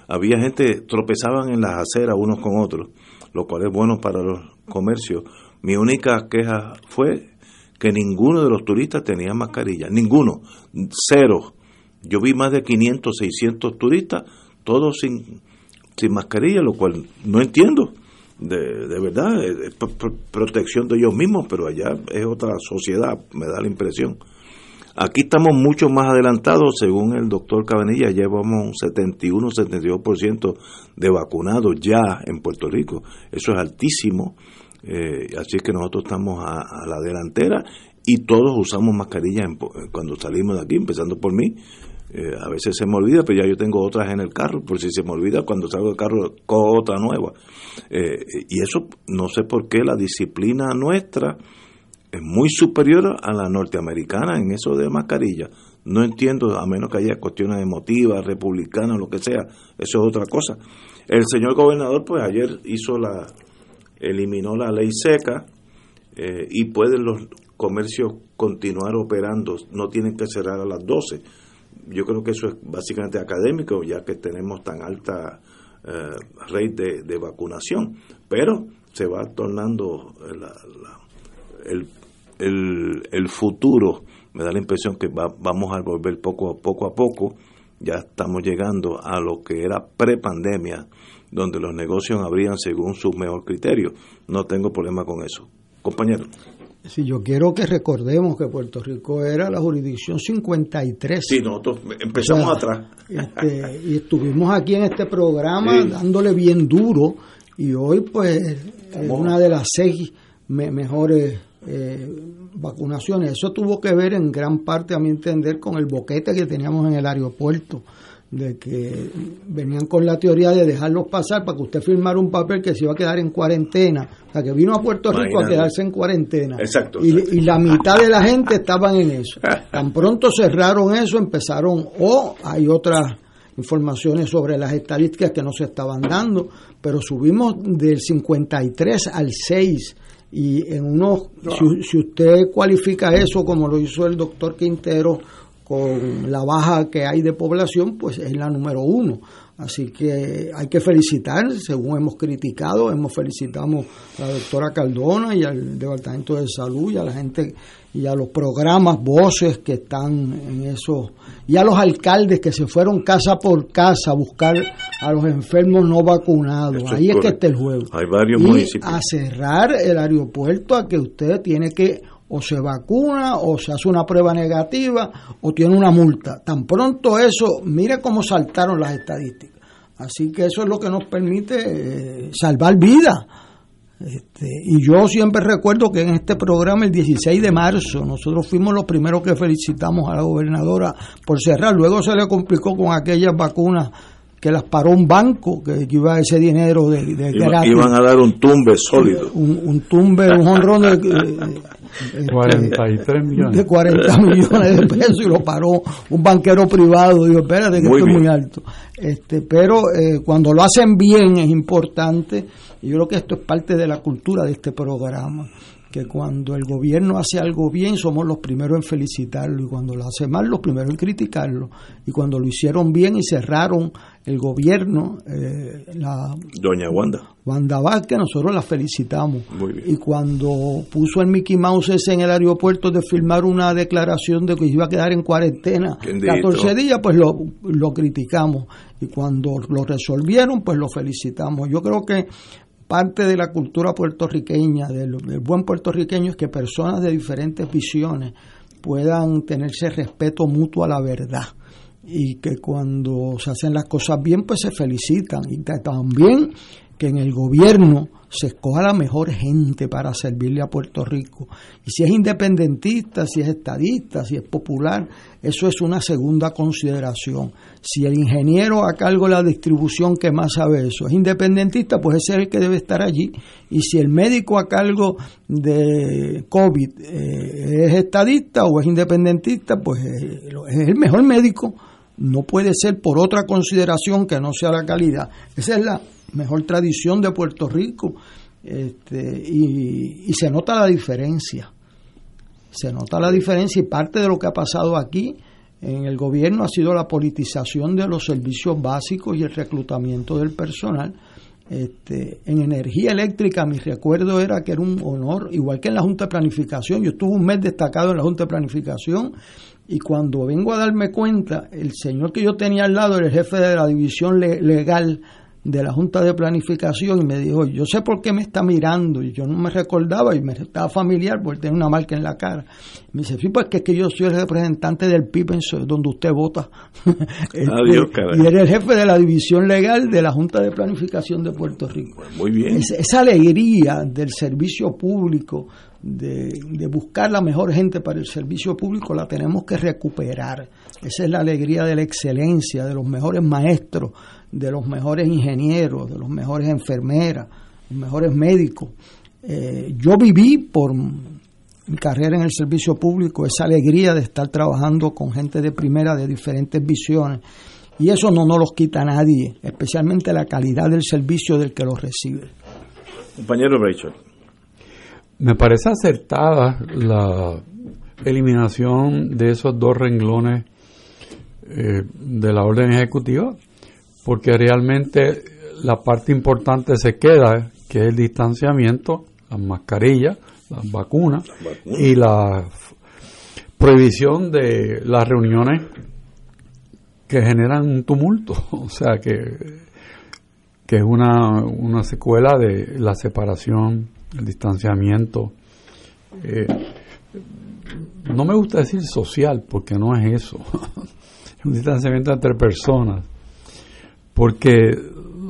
Había gente, tropezaban en las aceras unos con otros, lo cual es bueno para los comercios. Mi única queja fue que ninguno de los turistas tenía mascarilla, ninguno, cero. Yo vi más de 500, 600 turistas, todos sin, sin mascarilla, lo cual no entiendo. De, de verdad, es protección de ellos mismos, pero allá es otra sociedad, me da la impresión. Aquí estamos mucho más adelantados, según el doctor Cabanilla, llevamos un 71-72% de vacunados ya en Puerto Rico. Eso es altísimo. Eh, así que nosotros estamos a, la delantera y todos usamos mascarilla cuando salimos de aquí, empezando por mí. Eh, a veces se me olvida, pero ya yo tengo otras en el carro, por si se me olvida, cuando salgo del carro cojo otra nueva. Eh, y eso no sé por qué la disciplina nuestra es muy superior a la norteamericana en eso de mascarilla. No entiendo, a menos que haya cuestiones emotivas, republicanas, lo que sea, eso es otra cosa. El señor gobernador, pues ayer hizo la, eliminó la ley seca eh, y pueden los comercios continuar operando, no tienen que cerrar a las 12. Yo creo que eso es básicamente académico, ya que tenemos tan alta eh, de, vacunación, pero se va tornando el, el, el, futuro, me da la impresión que vamos a volver poco a poco a poco, ya estamos llegando a lo que era prepandemia, donde los negocios abrían según su mejor criterio. No tengo problema con eso. Compañero. Si yo quiero que recordemos que Puerto Rico era la jurisdicción 53. Sí, nosotros empezamos atrás. Este, y estuvimos aquí en este programa dándole bien duro y hoy pues es una de las seis mejores eh, vacunaciones. Eso tuvo que ver en gran parte, a mi entender, con el boquete que teníamos en el aeropuerto de que venían con la teoría de dejarlos pasar para que usted firmara un papel que se iba a quedar en cuarentena. O sea, que vino a Puerto Rico a quedarse en cuarentena. Exacto, Y, la mitad de la gente estaban en eso. Tan pronto cerraron eso, empezaron, o hay otras informaciones sobre las estadísticas que no se estaban dando, pero subimos del 53 al 6 y en unos, si, si usted cualifica eso como lo hizo el doctor Quintero, con la baja que hay de población, pues es la número uno. Así que hay que felicitar, según hemos criticado, hemos felicitamos a la doctora Cardona y al Departamento de Salud y a la gente y a los programas, voces que están en eso, y a los alcaldes que se fueron casa por casa a buscar a los enfermos no vacunados. Ahí es, que está el juego. Hay varios y municipios. a cerrar el aeropuerto a que usted tiene que o se vacuna o se hace una prueba negativa o tiene una multa. Tan pronto eso, mire cómo saltaron las estadísticas. Así que eso es lo que nos permite eh, salvar vidas. Este, y yo siempre recuerdo que en este programa, el 16 de marzo, nosotros fuimos los primeros que felicitamos a la gobernadora por cerrar. Luego se le complicó con aquellas vacunas que las paró un banco que iba ese dinero de, de Iba- iban a dar un tumbe sólido. Un, un tumbe, un honrón de, este, 43 millones. de 40 millones de pesos y lo paró un banquero privado. Digo, espérate que Muy esto es muy alto. Este, pero eh, cuando lo hacen bien es importante y yo creo que esto es parte de la cultura de este programa que cuando el gobierno hace algo bien somos los primeros en felicitarlo y cuando lo hace mal los primeros en criticarlo y cuando lo hicieron bien y cerraron el gobierno eh, la Doña Wanda. Wanda Vázquez, nosotros la felicitamos. Muy bien. Y cuando puso el Mickey Mouse ese en el aeropuerto de firmar una declaración de que iba a quedar en cuarentena Bendito. 14 días, pues lo, lo criticamos. Y cuando lo resolvieron, pues lo felicitamos. Yo creo que parte de la cultura puertorriqueña, del, buen puertorriqueño, es que personas de diferentes visiones puedan tenerse respeto mutuo a la verdad. Y que cuando se hacen las cosas bien pues se felicitan. Y también que en el gobierno se escoja la mejor gente para servirle a Puerto Rico. Y si es independentista, si es estadista, si es popular, eso es una segunda consideración. Si el ingeniero a cargo de la distribución que más sabe eso es independentista, pues ese es el que debe estar allí. Y si el médico a cargo de COVID eh, es estadista o es independentista, pues eh, es el mejor médico. No puede ser por otra consideración que no sea la calidad. Esa es la mejor tradición de Puerto Rico. Este, y, se nota la diferencia. Se nota la diferencia y parte de lo que ha pasado aquí en el gobierno ha sido la politización de los servicios básicos y el reclutamiento del personal. Este, en energía eléctrica mi recuerdo era que era un honor, igual que en la Junta de Planificación, yo estuve un mes destacado en la Junta de Planificación y cuando vengo a darme cuenta, el señor que yo tenía al lado era el jefe de la división le- legal de la Junta de Planificación y me dijo, yo sé por qué me está mirando y yo no me recordaba y me estaba familiar porque tenía una marca en la cara. Me dice, sí, pues que es que yo soy el representante del PIB donde usted vota. Adiós, caray. y era el jefe de la división legal de la Junta de Planificación de Puerto Rico. Muy bien. Es- esa alegría del servicio público, de, buscar la mejor gente para el servicio público, la tenemos que recuperar. Esa es la alegría de la excelencia, de los mejores maestros, de los mejores ingenieros, de los mejores enfermeras, los mejores médicos. Eh, yo viví por mi carrera en el servicio público esa alegría de estar trabajando con gente de primera de diferentes visiones. Y eso no nos los quita nadie, especialmente la calidad del servicio del que los recibe. Compañero Rachel. Me parece acertada la eliminación de esos dos renglones eh, de la orden ejecutiva, porque realmente la parte importante se queda, que es el distanciamiento, las mascarillas, las vacunas y la prohibición de las reuniones que generan un tumulto, o sea que, que es una, una secuela de la separación, el distanciamiento. eh, no me gusta decir social, porque no es eso. es un distanciamiento entre personas. Porque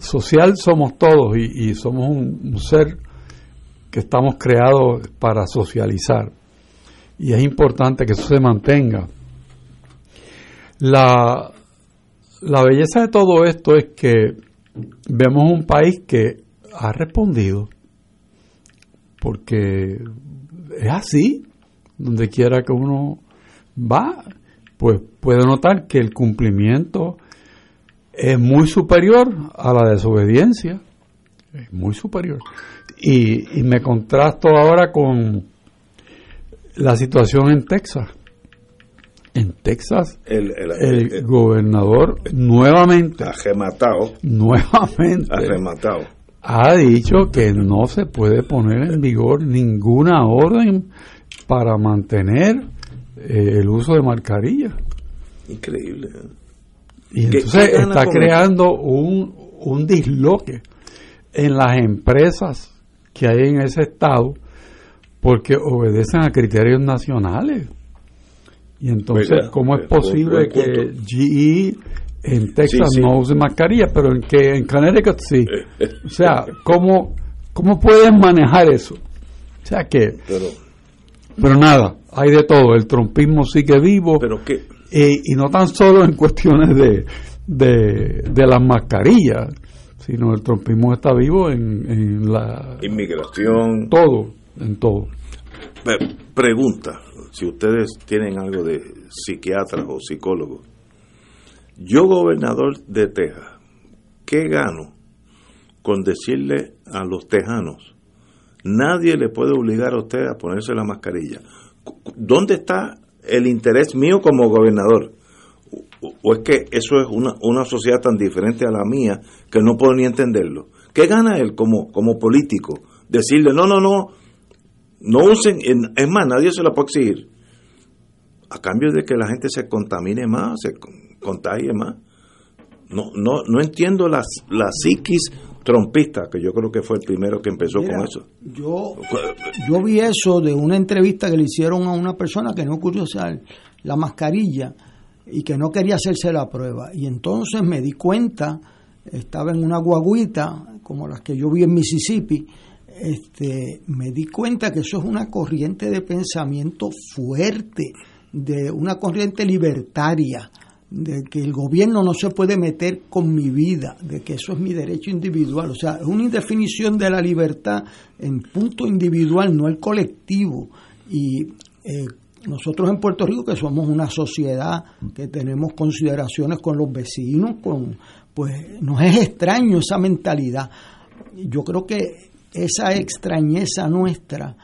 social somos todos y, somos un, un ser que estamos creados para socializar. Y es importante que eso se mantenga. La, la belleza de todo esto es que vemos un país que ha respondido, porque es así, donde quiera que uno va, pues puede notar que el cumplimiento es muy superior a la desobediencia, es muy superior. Y, y me contrasto ahora con la situación en Texas. En Texas, El, el, el el- gobernador nuevamente, arrematado, nuevamente, arrematado. Ha dicho que no se puede poner en vigor ninguna orden para mantener eh, el uso de mascarilla. Increíble. Y ¿Qué- entonces está creando un, un disloque en las empresas que hay en ese estado porque obedecen a criterios nacionales. Y entonces. ¿cómo es posible que. GE en Texas Sí, sí. no use mascarilla, pero en que en Connecticut sí? O sea, ¿cómo, ¿cómo pueden manejar eso? O sea que, Pero, pero nada, hay de todo. El trompismo sigue vivo. pero qué, Eh, y no tan solo en cuestiones de, de, de las mascarillas, sino el trompismo está vivo en, en la inmigración. todo, en todo. Pregunta, si ustedes tienen algo de psiquiatras o psicólogos. Yo, gobernador de Texas, ¿qué gano con decirle a los tejanos, nadie le puede obligar a usted a ponerse la mascarilla? ¿Dónde está el interés mío como gobernador? O- ¿O es que eso es una, una sociedad tan diferente a la mía que no puedo ni entenderlo? ¿Qué gana él como, como político? Decirle, no, no, no, no usen, en- es más, nadie se lo puede exigir. A cambio de que la gente se contamine más, se contagie más. No, no, no entiendo las, la psiquis trompista, que yo creo que fue el primero que empezó Mira, con eso. Yo, yo vi eso de una entrevista que le hicieron a una persona que no quería usar la mascarilla y que no quería hacerse la prueba. Y entonces me di cuenta, estaba en una guaguita, como las que yo vi en Mississippi, este, me di cuenta que eso es una corriente de pensamiento fuerte, de una corriente libertaria, de que el gobierno no se puede meter con mi vida, de que eso es mi derecho individual. O sea, es una indefinición de la libertad en punto individual, no el colectivo. Y eh, nosotros en Puerto Rico, que somos una sociedad que tenemos consideraciones con los vecinos, con pues nos es extraño esa mentalidad. Yo creo que esa extrañeza nuestra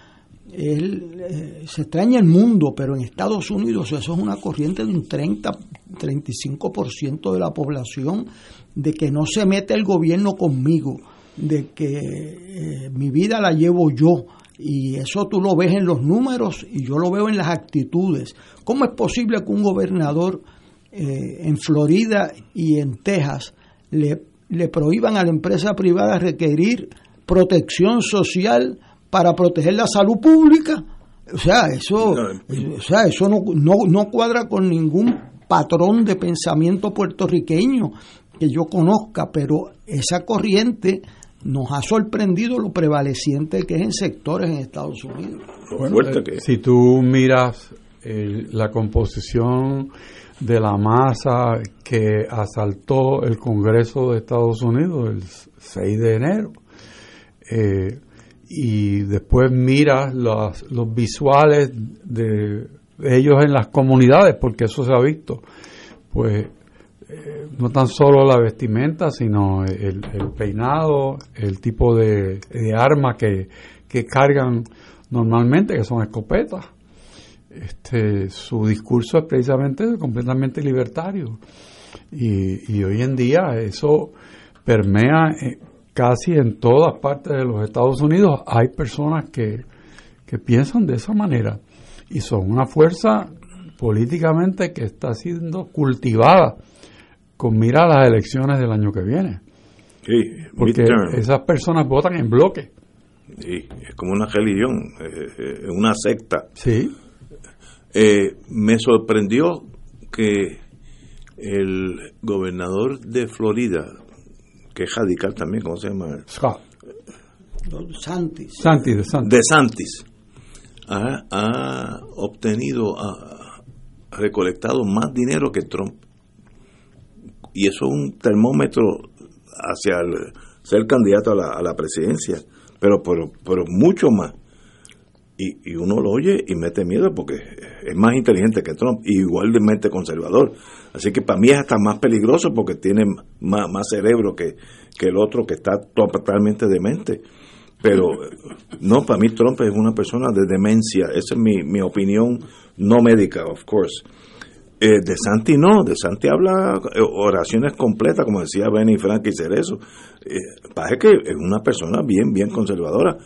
él, eh, se extraña el mundo, pero en Estados Unidos eso es una corriente de un 30, 35% de la población, de que no se mete el gobierno conmigo, de que eh, mi vida la llevo yo. Y eso tú lo ves en los números y yo lo veo en las actitudes. ¿Cómo es posible que un gobernador eh, en Florida y en Texas le, le prohíban a la empresa privada requerir protección social para proteger la salud pública. O sea, eso, o sea, eso no, no, no cuadra con ningún patrón de pensamiento puertorriqueño que yo conozca, pero esa corriente nos ha sorprendido lo prevaleciente que es en sectores en Estados Unidos. Bueno, eh, si tú miras eh, la composición de la masa que asaltó el Congreso de Estados Unidos el 6 de enero, eh, y después miras los, los visuales de ellos en las comunidades, porque eso se ha visto, pues eh, no tan solo la vestimenta, sino el, peinado, el tipo de, de arma que, que cargan normalmente, que son escopetas. Este, su discurso es precisamente completamente libertario. Y, y hoy en día eso permea eh, casi en todas partes de los Estados Unidos. Hay personas que, que piensan de esa manera y son una fuerza políticamente que está siendo cultivada con mira a las elecciones del año que viene. Sí, Porque midterm. esas personas votan en bloque. Sí, es como una religión, eh, una secta. Sí. Eh, me sorprendió que el gobernador de Florida, que es radical también, ¿cómo se llama? Scott. Santis. Santi, de Santi. De Santis, ha, ha obtenido, ha, recolectado más dinero que Trump. Y eso es un termómetro hacia el, ser candidato a la, a la presidencia, pero, pero, pero mucho más. Y, y uno lo oye y mete miedo porque es más inteligente que Trump y igualmente conservador. Así que para mí es hasta más peligroso porque tiene más, más cerebro que, que el otro que está totalmente demente. Pero no, para mí Trump es una persona de demencia. Esa es mi, mi opinión no médica, of course. Eh, de Santi no, de Santi habla eh, oraciones completas, como decía Benny Frank y Cerezo. Eh, parece que es una persona bien, bien conservadora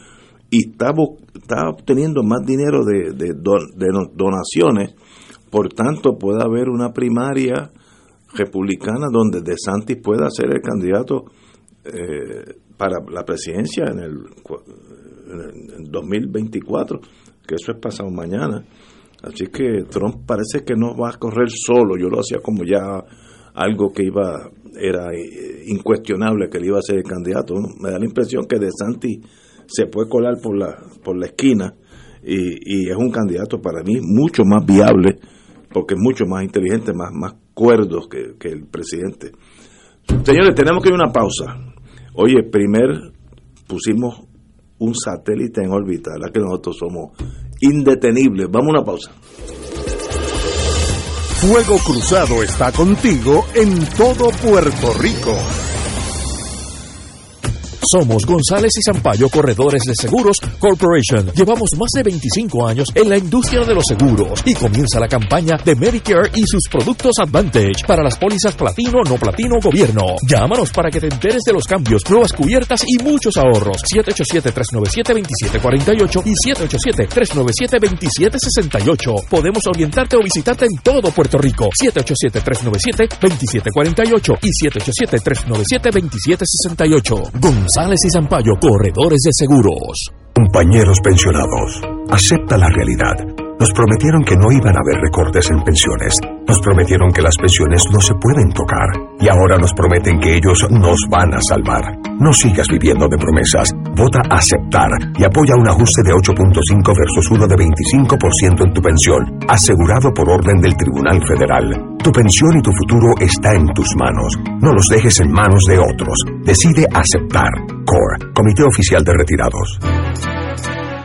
y está, está obteniendo más dinero de, de, don- de donaciones, por tanto puede haber una primaria republicana donde De Santis pueda ser el candidato eh, para la presidencia en el, en el 2024, que eso es pasado mañana. Así que Trump parece que no va a correr solo. Yo lo hacía como ya algo que iba era eh, incuestionable que él iba a ser el candidato. ¿no? Me da la impresión que De Santi se puede colar por la por la esquina y, y es un candidato para mí mucho más viable porque es mucho más inteligente, más más cuerdo que, que el presidente. Señores, tenemos que ir a una pausa. Oye, primer pusimos un satélite en órbita, la que nosotros somos indetenibles. Vamos a una pausa. Fuego Cruzado está contigo en todo Puerto Rico. Somos González y Zampayo Corredores de Seguros Corporation. Llevamos más de 25 años en la industria de los seguros y comienza la campaña de Medicare y sus productos Advantage para las pólizas platino, no platino, gobierno. Llámanos para que te enteres de los cambios, nuevas cubiertas y muchos ahorros. 787-397-2748 y 787-397-2768. Podemos orientarte o visitarte en todo Puerto Rico. 787-397-2748 y 787-397-2768. González y Zampayo, corredores de seguros. Compañeros pensionados, acepta la realidad. Nos prometieron que no iban a haber recortes en pensiones. Nos prometieron que las pensiones no se pueden tocar. Y ahora nos prometen que ellos nos van a salvar. No sigas viviendo de promesas. Vota aceptar y apoya un ajuste de 8.5 versus uno de 25% en tu pensión, asegurado por orden del Tribunal Federal. Tu pensión y tu futuro está en tus manos. No los dejes en manos de otros. Decide aceptar. CORE, Comité Oficial de Retirados.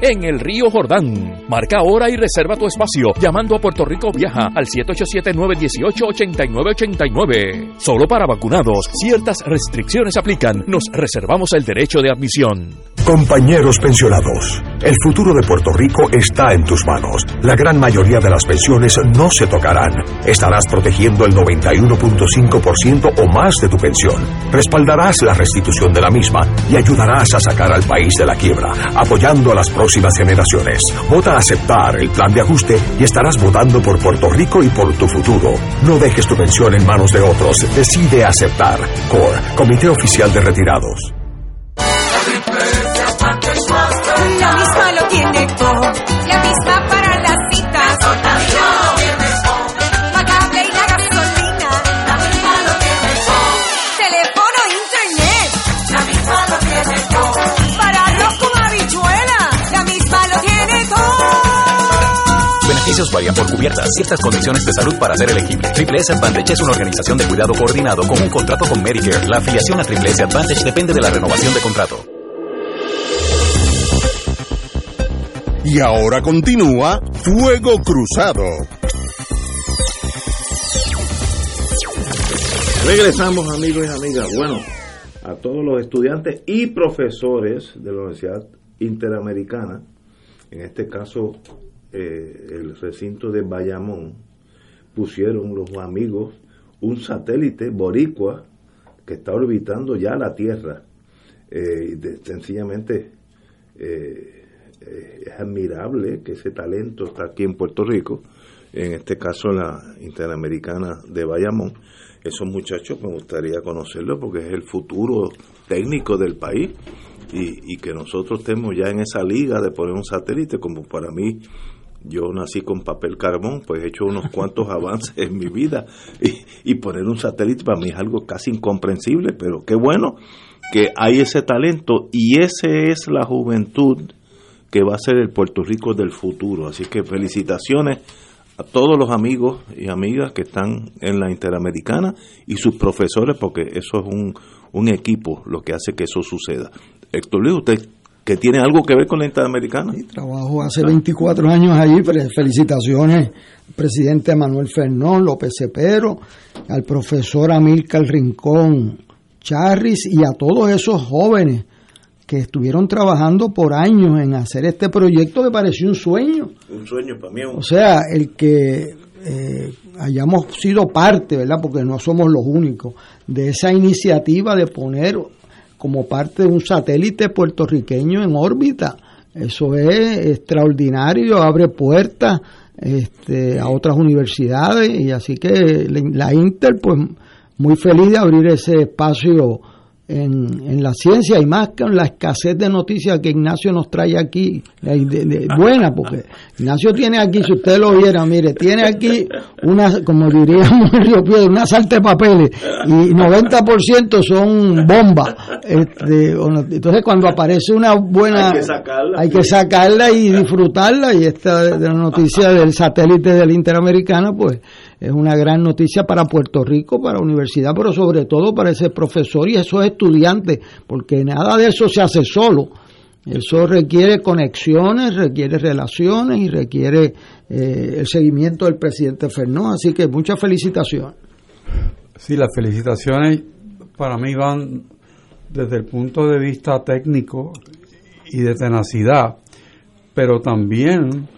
en el río Jordán. Marca ahora y reserva tu espacio llamando a Puerto Rico Viaja al 787-918-8989. Solo para vacunados. Ciertas restricciones aplican. Nos reservamos el derecho de admisión. Compañeros pensionados, el futuro de Puerto Rico está en tus manos. La gran mayoría de las pensiones no se tocarán. Estarás protegiendo el 91.5% o más de tu pensión. Respaldarás la restitución de la misma y ayudarás a sacar al país de la quiebra, apoyando a las próximas generaciones. Vota a aceptar el plan de ajuste y estarás votando por Puerto Rico y por tu futuro. No dejes tu pensión en manos de otros. Decide aceptar. CORE, Comité Oficial de Retirados. Beneficios varían por cubiertas. Ciertas condiciones de salud para ser elegible. Triple S Advantage es una organización de cuidado coordinado con un contrato con Medicare. La afiliación a Triple S Advantage depende de la renovación de contrato. Y ahora continúa Fuego Cruzado. Regresamos, amigos y amigas. Bueno, a todos los estudiantes y profesores de la Universidad Interamericana, en este caso eh, el recinto de Bayamón, pusieron los amigos un satélite boricua que está orbitando ya la Tierra. Eh, sencillamente eh, eh, es admirable que ese talento está aquí en Puerto Rico, en este caso la Interamericana de Bayamón. Esos muchachos me gustaría conocerlos porque es el futuro técnico del país y, y que nosotros estemos ya en esa liga de poner un satélite, como para mí yo nací con papel carbón, pues he hecho unos cuantos avances en mi vida y, y, poner un satélite para mí es algo casi incomprensible, pero qué bueno que hay ese talento y esa es la juventud que va a ser el Puerto Rico del futuro. Así que felicitaciones a todos los amigos y amigas que están en la Interamericana y sus profesores, porque eso es un, un equipo lo que hace que eso suceda. Héctor Luis, usted que tiene algo que ver con la Interamericana. Trabajo hace 24 años allí. Felicitaciones presidente Manuel Fernón, López Cepero, al profesor Amílcar Rincón Charris y a todos esos jóvenes que estuvieron trabajando por años en hacer este proyecto que pareció un sueño. Un sueño para mí. O sea, el que eh, hayamos sido parte, ¿verdad? Porque no somos los únicos, de esa iniciativa de poner como parte de un satélite puertorriqueño en órbita. Eso es extraordinario, abre puertas este, a otras universidades y así que la Inter, pues muy feliz de abrir ese espacio en, en, la ciencia y más con la escasez de noticias que Ignacio nos trae aquí, de, de, de, buena, porque Ignacio tiene aquí, si usted lo viera, mire, tiene aquí una, como diríamos en Río Piedra, una salta de papeles y 90% son bombas. Este, entonces cuando aparece una buena, hay que sacarla, hay que sacarla y disfrutarla y esta de la noticia del satélite de la Interamericana, pues es una gran noticia para Puerto Rico, para la universidad, pero sobre todo para ese profesor y esos estudiantes, porque nada de eso se hace solo. Eso requiere conexiones, requiere relaciones y requiere eh, el seguimiento del presidente Fernó. Así que muchas felicitaciones. Sí, las felicitaciones para mí van desde el punto de vista técnico y de tenacidad, pero también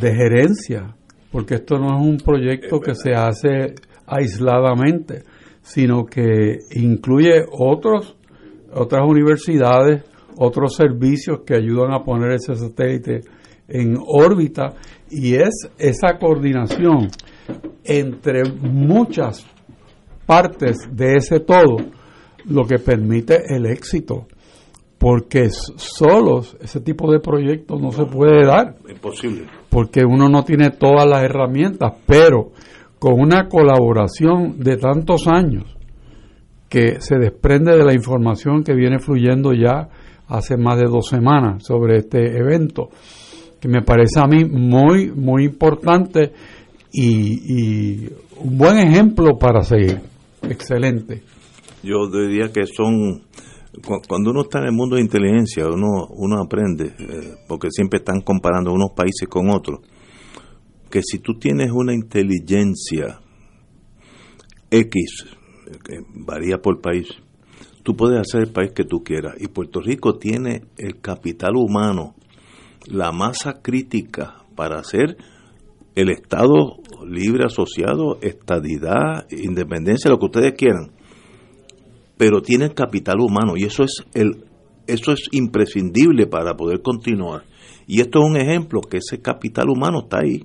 de gerencia porque esto no es un proyecto que se hace aisladamente, sino que incluye otros, otras universidades, otros servicios que ayudan a poner ese satélite en órbita. Y es esa coordinación entre muchas partes de ese todo lo que permite el éxito porque solos ese tipo de proyectos no se puede dar. Imposible. Porque uno no tiene todas las herramientas, pero con una colaboración de tantos años que se desprende de la información que viene fluyendo ya hace más de dos semanas sobre este evento, que me parece a mí muy, muy importante y, y un buen ejemplo para seguir. Excelente. Yo diría que son cuando uno está en el mundo de inteligencia, uno, uno aprende, eh, porque siempre están comparando unos países con otros, que si tú tienes una inteligencia X, que varía por país, tú puedes hacer el país que tú quieras. Y Puerto Rico tiene el capital humano, la masa crítica para hacer el Estado libre asociado, estadidad, independencia, lo que ustedes quieran pero tiene capital humano y eso es el eso es imprescindible para poder continuar. Y esto es un ejemplo que ese capital humano está ahí.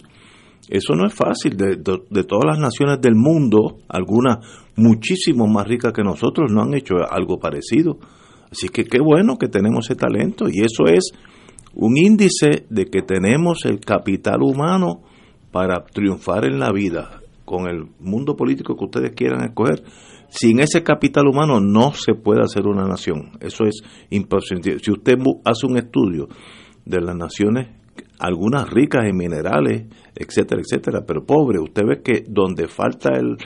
Eso no es fácil. De, de, de, todas las naciones del mundo, algunas muchísimo más ricas que nosotros no han hecho algo parecido. Así que qué bueno que tenemos ese talento y eso es un índice de que tenemos el capital humano para triunfar en la vida con el mundo político que ustedes quieran escoger sin ese capital humano no se puede hacer una nación. Eso es imposible. Si usted hace un estudio de las naciones, algunas ricas en minerales, etcétera, etcétera, pero pobres, usted ve que donde falta el,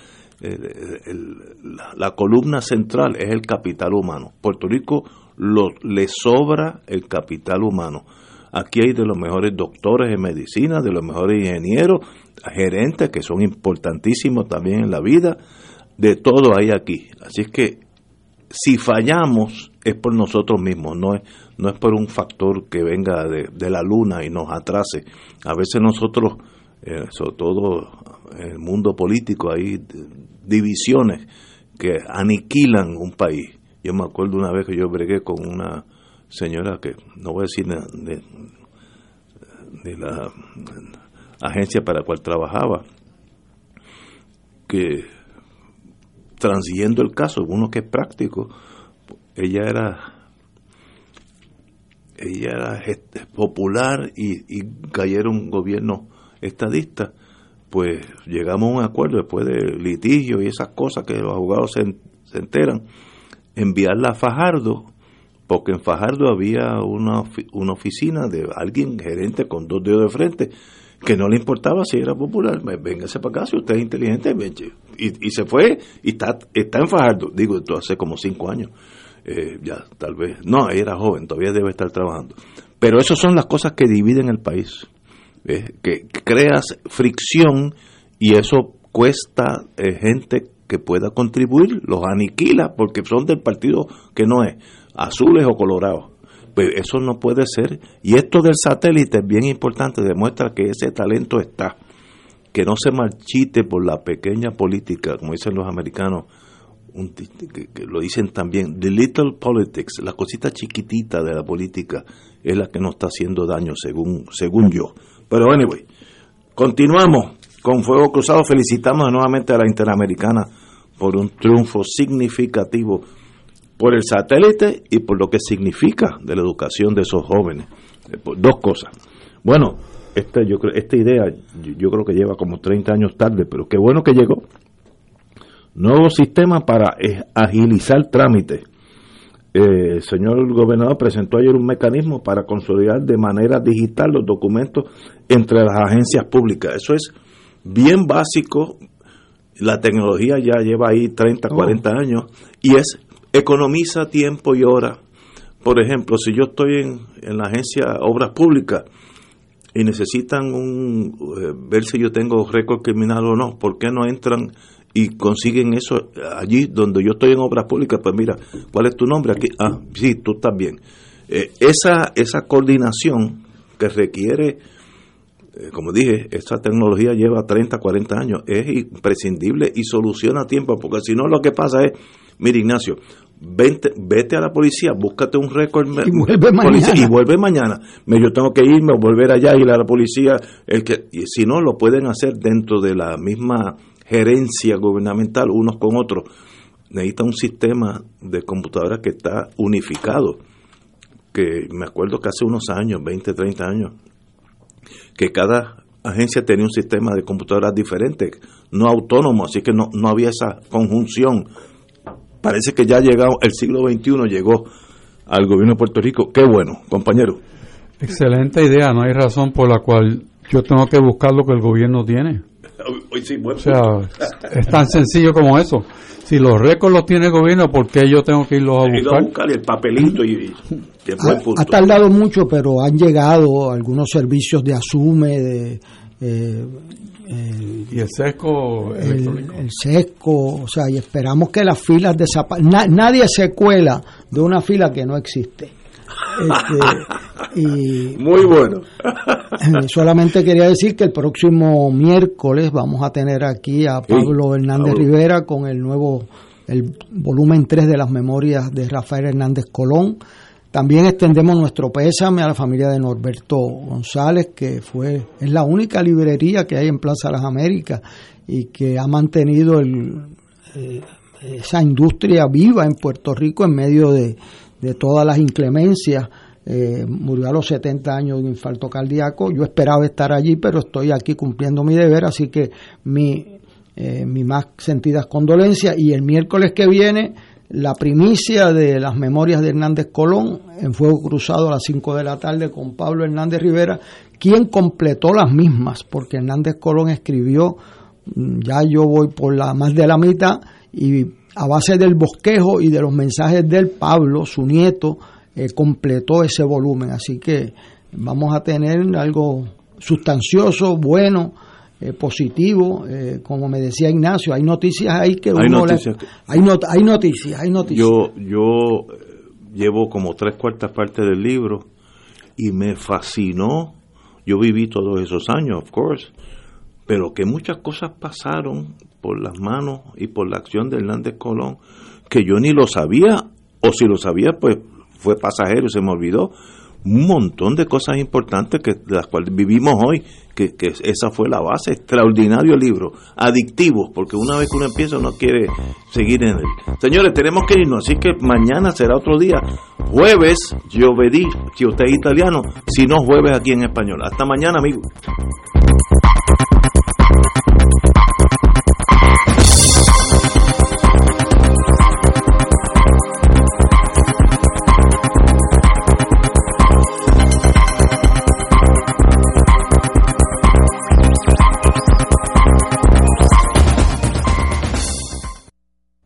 la, columna central es el capital humano. Puerto Rico le sobra el capital humano. Aquí hay de los mejores doctores en medicina, de los mejores ingenieros, gerentes que son importantísimos también en la vida de todo hay aquí. Así es que si fallamos es por nosotros mismos, no es, no es por un factor que venga de, la luna y nos atrase. A veces nosotros, eh, sobre todo en el mundo político, hay divisiones que aniquilan un país. Yo me acuerdo una vez que yo bregué con una señora que, no voy a decir de, de la agencia para la cual trabajaba, que transiguiendo el caso, uno que es práctico, ella era ella era popular y, y cayeron gobiernos estadistas, pues llegamos a un acuerdo después de litigio y esas cosas que los abogados se, se enteran, enviarla a Fajardo, porque en Fajardo había una, una oficina de alguien gerente con dos dedos de frente, que no le importaba si era popular, "Ven- véngase para acá, si usted es inteligente, ven". y, y se fue y está, está en digo, esto hace como cinco años, eh, ya tal vez, no, era joven, todavía debe estar trabajando, pero esas son las cosas que dividen el país, ¿ves? que creas fricción y eso cuesta eh, gente que pueda contribuir, los aniquila porque son del partido que no es, azules o colorados. Pues eso no puede ser. Y esto del satélite es bien importante, demuestra que ese talento está. Que no se marchite por la pequeña política, como dicen los americanos, que lo dicen también, the little politics, la cosita chiquitita de la política es la que nos está haciendo daño, según, según yo. Pero anyway, continuamos con Fuego Cruzado. Felicitamos nuevamente a la Interamericana por un triunfo significativo por el satélite y por lo que significa de la educación de esos jóvenes. Eh, Dos cosas. Bueno, esta, yo creo, esta idea yo, yo creo que lleva como 30 años tarde, pero qué bueno que llegó. Nuevo sistema para eh, agilizar trámites. Eh, el señor gobernador presentó ayer un mecanismo para consolidar de manera digital los documentos entre las agencias públicas. Eso es bien básico. La tecnología ya lleva ahí 30, 40 años y es economiza tiempo y horas. Por ejemplo, si yo estoy en, en la agencia Obras Públicas y necesitan un, eh, ver si yo tengo récord criminal o no, ¿por qué no entran y consiguen eso allí donde yo estoy en Obras Públicas? Pues mira, ¿cuál es tu nombre aquí? Ah, sí, tú estás bien. Eh, esa, esa coordinación que requiere eh, como dije, esta tecnología lleva 30, 40 años, es imprescindible y soluciona tiempo, porque si no lo que pasa es, mira Ignacio, vente, vete a la policía, búscate un récord Y vuelve policía- mañana. y vuelve mañana. Me, yo tengo que irme, volver allá, ir a la policía, el que, y si no, lo pueden hacer dentro de la misma gerencia gubernamental, unos con otros. Necesita un sistema de computadoras que está unificado, que me acuerdo que hace unos años, 20, 30 años, que cada agencia tenía un sistema de computadoras diferente, no autónomo, así que no, no había esa conjunción. Parece que ya ha llegado, el siglo XXI llegó al gobierno de Puerto Rico. Qué bueno, compañero. Excelente idea, no hay razón por la cual yo tengo que buscar lo que el gobierno tiene. Hoy sí, O sea, es tan sencillo como eso. Si los récords los tiene el gobierno, ¿por qué yo tengo que irlos a ido a buscar? buscar el papelito y, y- Ha, punto. ha tardado mucho, pero han llegado algunos servicios de asume, de eh, Y el sesco el, electrónico. el sesco, o sea, y esperamos que las filas desaparezcan. nadie se cuela de una fila que no existe. Este, y Muy bueno. eh, solamente quería decir que el próximo miércoles vamos a tener aquí a Pablo Hernández Pablo. Rivera con el nuevo, el volumen 3 de las memorias de Rafael Hernández Colón. También extendemos nuestro pésame a la familia de Norberto González, que fue, es la única librería que hay en Plaza Las Américas y que ha mantenido el, eh, esa industria viva en Puerto Rico en medio de, todas las inclemencias. Eh, murió a los 70 años de un infarto cardíaco. Yo esperaba estar allí, pero estoy aquí cumpliendo mi deber, así que mi, eh, mi más sentidas condolencias. Y el miércoles que viene, la primicia de las memorias de Hernández Colón en Fuego Cruzado a las 5 de la tarde con Pablo Hernández Rivera, quien completó las mismas, porque Hernández Colón escribió, mm, ya yo voy por la más de la mitad, y a base del bosquejo y de los mensajes del Pablo, su nieto, eh, completó ese volumen. Así que vamos a tener algo sustancioso, bueno, eh, positivo. eh, como me decía Ignacio, hay noticias ahí que Hay uno noticias hay, not- hay noticias, hay noticias. Yo, yo eh, llevo como tres cuartas partes del libro y me fascinó. Yo viví todos esos años, of course, pero que muchas cosas pasaron por las manos y por la acción de Hernández Colón que yo ni lo sabía, o si lo sabía, pues fue pasajero y se me olvidó. Un montón de cosas importantes que de las cuales vivimos hoy, que, que esa fue la base, extraordinario libro, adictivo, porque una vez que uno empieza uno quiere seguir en él. Señores, tenemos que irnos, así que mañana será otro día, jueves, giovedì, si usted es italiano, si no jueves aquí en español. Hasta mañana, amigos.